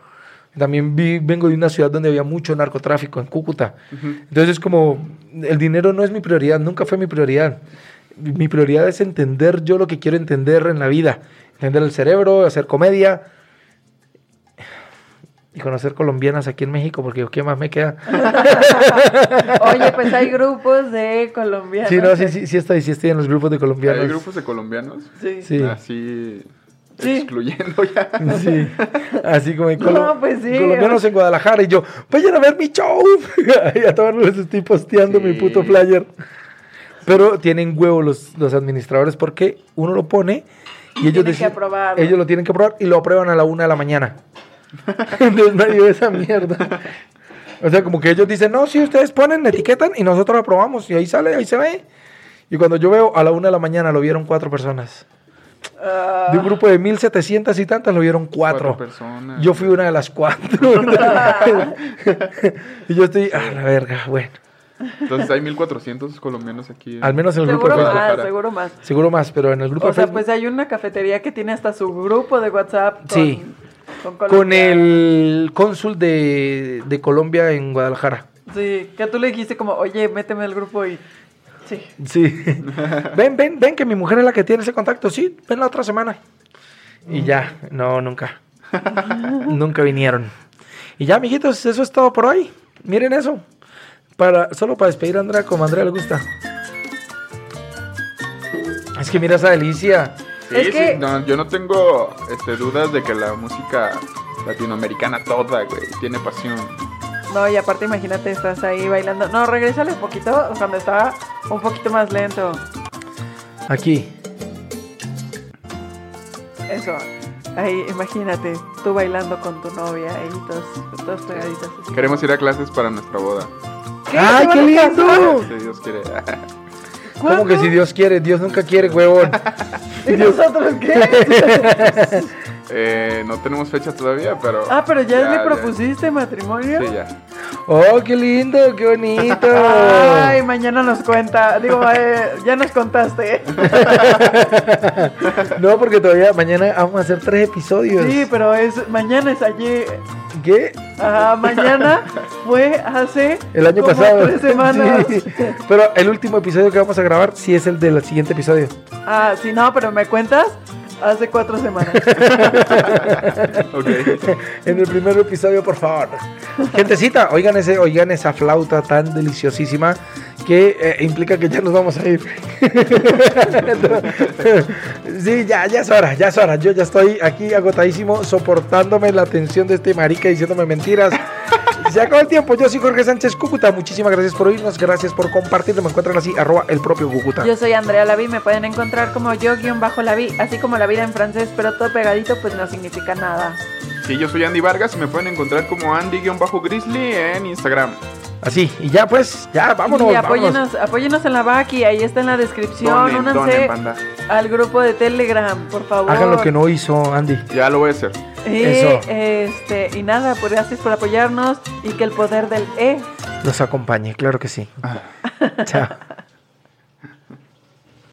También vi- vengo de una ciudad donde había mucho narcotráfico, en Cúcuta. Entonces es como, el dinero no es mi prioridad, nunca fue mi prioridad. Mi prioridad es entender yo lo que quiero entender en la vida. Entender el cerebro, hacer comedia y conocer colombianas aquí en México, porque ¿qué más me queda? Oye, pues hay grupos de colombianos. Sí, no, sí, sí, sí estoy, sí estoy en los grupos de colombianos. ¿Hay grupos de colombianos? Sí. Sí. Así Sí. excluyendo ya. Sí, así como en No, pues sí. colombianos en Guadalajara y yo, vayan a ver mi show. y a todos les estoy posteando mi puto flyer. Pero tienen huevo los, los administradores porque uno lo pone y ellos, Tienen que ellos lo tienen que aprobar y lo aprueban a la una de la mañana. Entonces nadie ve esa mierda. O sea, como que ellos dicen, no, si ustedes ponen, etiquetan y nosotros aprobamos. Y ahí sale, ahí se ve. Y cuando yo veo a la una de la mañana lo vieron cuatro personas. Ah, De un grupo de 1700 y tantas lo vieron cuatro. Cuatro personas. Yo fui una de las cuatro. y yo estoy, a la verga, bueno. Entonces hay 1400 colombianos aquí. Al menos en el grupo de seguro Facebook. más, seguro más. Seguro más, pero en el grupo O de sea, Facebook. pues hay una cafetería que tiene hasta su grupo de WhatsApp con, Sí. con, con el cónsul de, de Colombia en Guadalajara. Sí, que tú le dijiste como, oye, méteme al grupo y... Sí. Sí. ven, ven, ven que mi mujer es la que tiene ese contacto. Sí, ven la otra semana. Y ya, no, nunca. nunca vinieron. Y ya, amiguitos, eso es todo por hoy. Miren eso. Para, solo para despedir a Andrea como a Andrea le gusta. Es que mira esa delicia. Sí, Es sí, no, yo no tengo este, dudas de que la música latinoamericana toda, güey, tiene pasión. No, y aparte imagínate, estás ahí bailando. No, regrésale un poquito cuando estaba un poquito más lento. Aquí. Eso. Ahí, imagínate, tú bailando con tu novia ahí, todos, todos pegaditos. así. Queremos ir a clases para nuestra boda. ¿Qué? ¡Ay, ¿Se qué lindo! Si Dios quiere. ¿Cómo que si Dios quiere? Dios nunca quiere, huevón. ¿Y nosotros qué? Eh, no tenemos fecha todavía, pero. Ah, pero ya, le propusiste matrimonio. Sí, ya. Oh, qué lindo, qué bonito. Ay, mañana nos cuenta. Digo, eh, ya nos contaste. no, porque todavía mañana vamos a hacer tres episodios. Sí, pero es mañana es allí. ¿Qué? Ajá, mañana fue hace el año como pasado. tres semanas. Sí. Pero el último episodio que vamos a grabar sí es el del siguiente episodio. Ah, sí, no, pero me cuentas hace cuatro semanas. Ok. En el primer episodio, por favor. Gentecita, oigan, ese, oigan esa flauta tan deliciosísima que eh, implica que ya nos vamos a ir. sí, ya, ya es hora, ya es hora. Yo ya estoy aquí agotadísimo soportándome la atención de este marica diciéndome mentiras. Se acabó el tiempo. Yo soy Jorge Sánchez Cúcuta. Muchísimas gracias por oírnos. Gracias por compartir. Me encuentran así, arroba el propio Cúcuta. Yo soy Andrea Laví, me pueden encontrar como yo guion bajo Laví, así como la vida en francés, pero todo pegadito pues no significa nada. Sí, yo soy Andy Vargas y me pueden encontrar como Andy-Grizzly en Instagram. Así, y ya pues, ya vámonos. y vámonos. apóyenos, apóyenos en la Baki, ahí está en la descripción. Donen, Únanse donen, banda. al grupo de Telegram, por favor. Hagan lo que no hizo Andy. Ya lo voy a hacer. Y, Eso. Este, y nada, pues gracias por apoyarnos y que el poder del E Los acompañe, claro que sí. Chao.